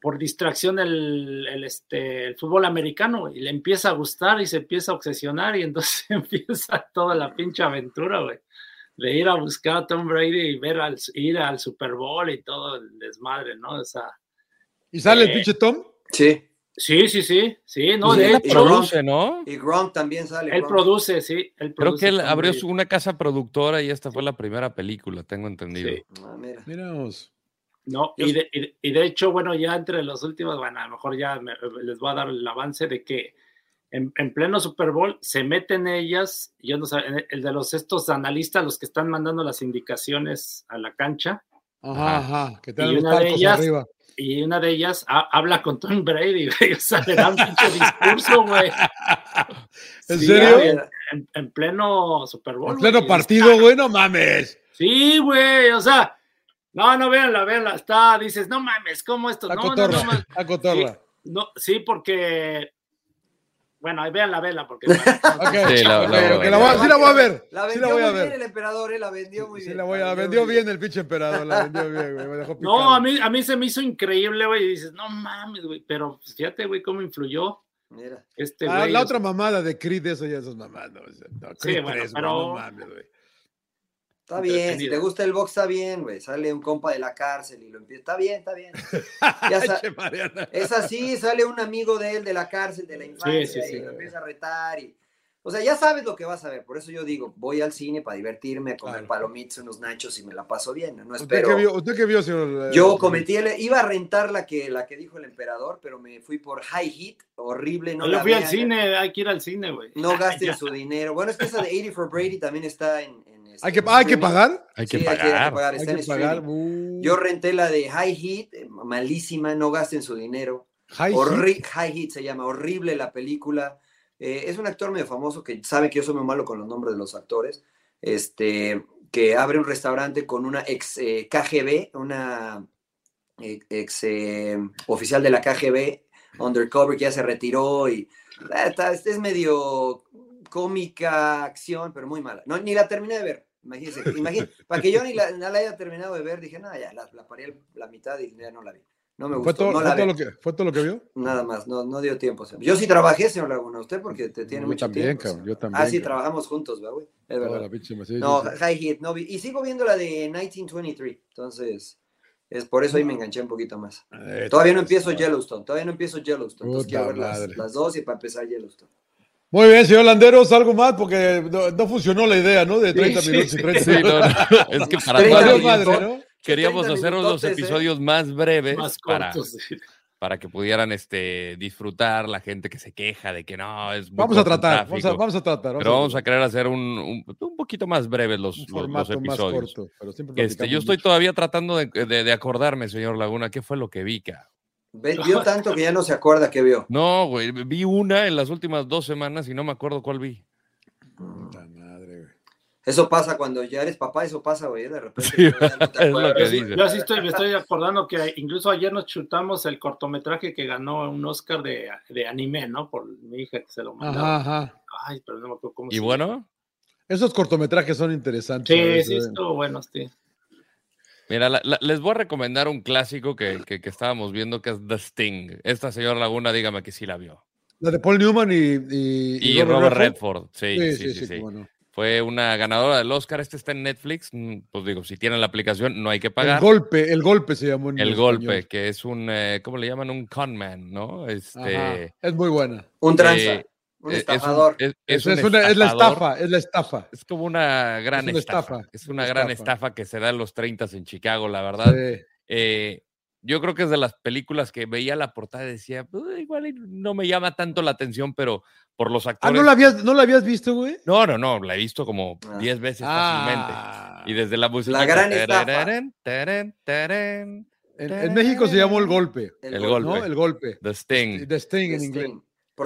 por distracción el, el, este, el fútbol americano y le empieza a gustar y se empieza a obsesionar y entonces empieza toda la pinche aventura, güey, de ir a buscar a Tom Brady y ver al, ir al Super Bowl y todo el desmadre, ¿no? O sea, ¿Y sale el Eh, pinche Tom? Sí. Sí, sí, sí, sí, no, Sí, de Él hecho, produce, ¿no? Y Gronk también sale. él Gronk. produce, sí, él Creo que él abrió su- una casa productora y esta fue la primera película, tengo entendido. Sí. Ah, mira. Miramos. No, y de, y de- y de hecho, bueno, ya entre los últimos, bueno, a lo mejor ya me- les voy a dar el avance de que en, en pleno Super Bowl se meten ellas, yo no sé, el de los estos analistas, los que están mandando las indicaciones a la cancha, Ajá, Ajá. que te dan Y los una de palcos ellas- arriba. y una de ellas ha- habla con Tom Brady, güey, o sea, le da un pinche discurso, güey. ¿En Sí, serio? En, en pleno Super Bowl. En pleno güey. partido, güey, no mames. Sí, güey, o sea, No, no, véanla, véanla. Está, dices, no mames, ¿cómo esto? A No, no, no, cotorra. No, sí, porque. Bueno, ahí porque. Sí, la- ok, la- ok, la voy a- sí la voy a ver. La Sí vendió la voy a muy bien el emperador, eh, la vendió muy Sí, bien. la voy a- la vendió bien el pinche emperador, la vendió bien, güey. Me dejó picado. No, a mí, a mí se me hizo increíble, güey. Y dices, no mames, güey. Pero pues, fíjate, güey, cómo influyó Mira. este Ah, güey. la otra mamada de Creed, eso ya esas mamadas. No, no, Creed bueno, 3, güey, pero- no mames, güey. Está bien, si te gusta el box, está bien, güey. Sale un compa de la cárcel y lo empieza. Está bien, está bien. Ya sa-. Es así, sale un amigo de él de la cárcel, de la infancia, sí, sí. y lo empieza a retar. Y... O sea, ya sabes lo que vas a ver. Por eso yo digo, voy al cine para divertirme, a comer Claro. palomitas, unos nachos y me la paso bien. No ¿Usted qué vio, usted qué vio, señor? eh, Yo cometí el. Iba a rentar la que, la que dijo el emperador, pero me fui por High Heat, horrible. No Yo la fui al cine, hay que ir al cine, güey. No gasten su dinero. Bueno, es que esa de 80 for Brady también está en. Este, ¿Hay que, hay que pagar? Hay que Sí, hay que pagar. pagar. Hay Está en que pagar. Uh, Yo renté la de High Heat, eh, malísima, no gasten su dinero. High Horri- Heat. High Heat se llama, horrible la película. Eh, es un actor medio famoso que sabe que yo soy muy malo con los nombres de los actores. Este, que abre un restaurante con una ex eh, KGB, una ex eh, oficial de la KGB, undercover, que ya se retiró y está- es medio cómica, acción, pero muy mala. No, ni la terminé de ver. Imagínense, imagínense, para que yo ni la, haya terminado de ver, dije, no, ya la, la paré la mitad y ya no la vi. No me ¿Fue gustó, todo, no fue la todo lo que, ¿Fue todo lo que vio? Nada más, no, no dio tiempo. Yo sí trabajé, señor Laguna, usted porque te tiene Yo mucho también, tiempo. cabrón, yo también, Ah, sí, cabrón. trabajamos juntos, ¿verdad, güey? Es verdad. la pinche sí, No, sí. High Heat, no vi. Y sigo viendo la de 1923, entonces es por eso ahí me enganché un poquito más. Eh, Todavía no empiezo Yellowstone, todavía no empiezo Yellowstone, entonces quiero ver las, las dos y para empezar Yellowstone. Muy bien, señor Landeros, algo más porque no, no funcionó la idea, ¿no? De 30 sí, minutos y sí. 30 Sí, no, no, Es que para minutos. madre, ¿no? queríamos 30 hacer los ¿eh? episodios más breves Más para, para que pudieran este, disfrutar la gente que se queja de que no, es muy Vamos a tratar, vamos a, tráfico. vamos a tratar. Pero vamos a querer hacer un, un, un poquito más breves los, los- los formato más episodios. corto. Pero siempre Este, yo estoy mucho. todavía tratando de, de- de acordarme, señor Laguna, qué fue lo que vi, ca? Ve- Vio tanto que ya no se acuerda que vio. No, güey, vi una en las últimas dos semanas y no me acuerdo cuál vi. Puta madre, güey. Eso pasa cuando ya eres papá, eso pasa, güey, de repente. Sí, ya no te es lo que Yo sí- dice. Yo sí estoy, me estoy acordando que incluso ayer nos chutamos el cortometraje que ganó un Oscar de, de anime, ¿no? Por mi hija que se lo mandó. Ajá, ajá. Ay, pero no me acuerdo cómo Y se bueno, Esos cortometrajes son interesantes. Sí, sí, ¿eh? estuvo bueno, sí. Mira, la- la- les voy a recomendar un clásico que, que- que estábamos viendo que es The Sting. Esta señor Laguna, dígame que sí la vio. La de Paul Newman y, y, Y, Robert Redford, sí, sí, sí. sí. Fue una ganadora del Oscar. Este está en Netflix. mm, Pues digo, si tienen la aplicación, no hay que El pagar. golpe, el golpe se llamó en El español. golpe, que es un, eh, ¿cómo le llaman? Un conman, ¿no? Este, Ajá, Es muy buena. Un tranza, Eh, un eh, estafador. Es, un- Es, es- es es un una- es la estafador. estafa, es la estafa. Es como una gran una estafa. estafa, Es una una gran estafa. estafa que se da en los 30 en Chicago, la verdad. Sí. Eh, yo creo que es de las películas que veía la portada y decía, "Pues, igual no me llama tanto la atención, pero por los Ah, actores. ¿no la habías, ¿no la habías visto, güey? no, no, no, la he visto como Ah. 10 veces fácilmente. Ah. Y desde la música. La gran estafa. tararán, tararán, tararán, En, en México se llamó El Golpe, El golpe. ¿no? El Golpe. The Sting. The Sting en inglés.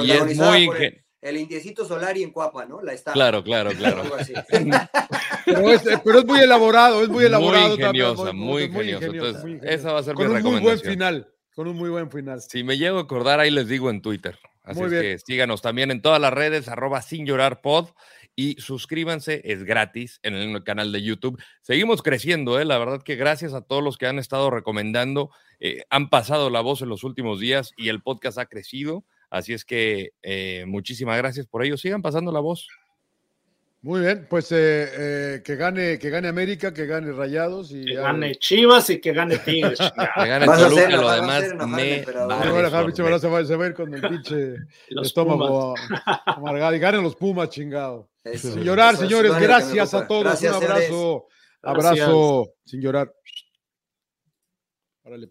Y es muy ingen- el indiecito Solari en Cuapa, ¿no? La estafa. Claro, claro, claro. Así. Pero es, pero es muy elaborado, es muy elaborado. ingeniosa, muy ingeniosa. Entonces, muy ingeniosa. esa va a ser Con mi un muy buen recomendación. final, con un muy buen final. Si me llego a acordar, ahí les digo en Twitter. Así Muy es bien. que síganos también en todas las redes, arroba sin llorar pod, y suscríbanse, es gratis en el canal de YouTube. Seguimos creciendo, ¿eh? la verdad que gracias a todos los que han estado recomendando, eh, han pasado la voz en los últimos días y el podcast ha crecido. Así es que eh, muchísimas gracias por ello. Sigan pasando la voz. Muy bien, pues eh, eh, que gane, que gane América, que gane Rayados y Que ya, gane Chivas y que gane Tigres. Que gane Vas Toluca, lo demás me. Se vale va a dejar, pinche sorbe. balazo, se va- se va a ir con el pinche Los estómago amargado. Y ganen los Pumas, chingado. Eso, Sin llorar, eso señores. Gracias a todos. Gracias, Un abrazo. Gracias. Abrazo. Sin llorar. Órale.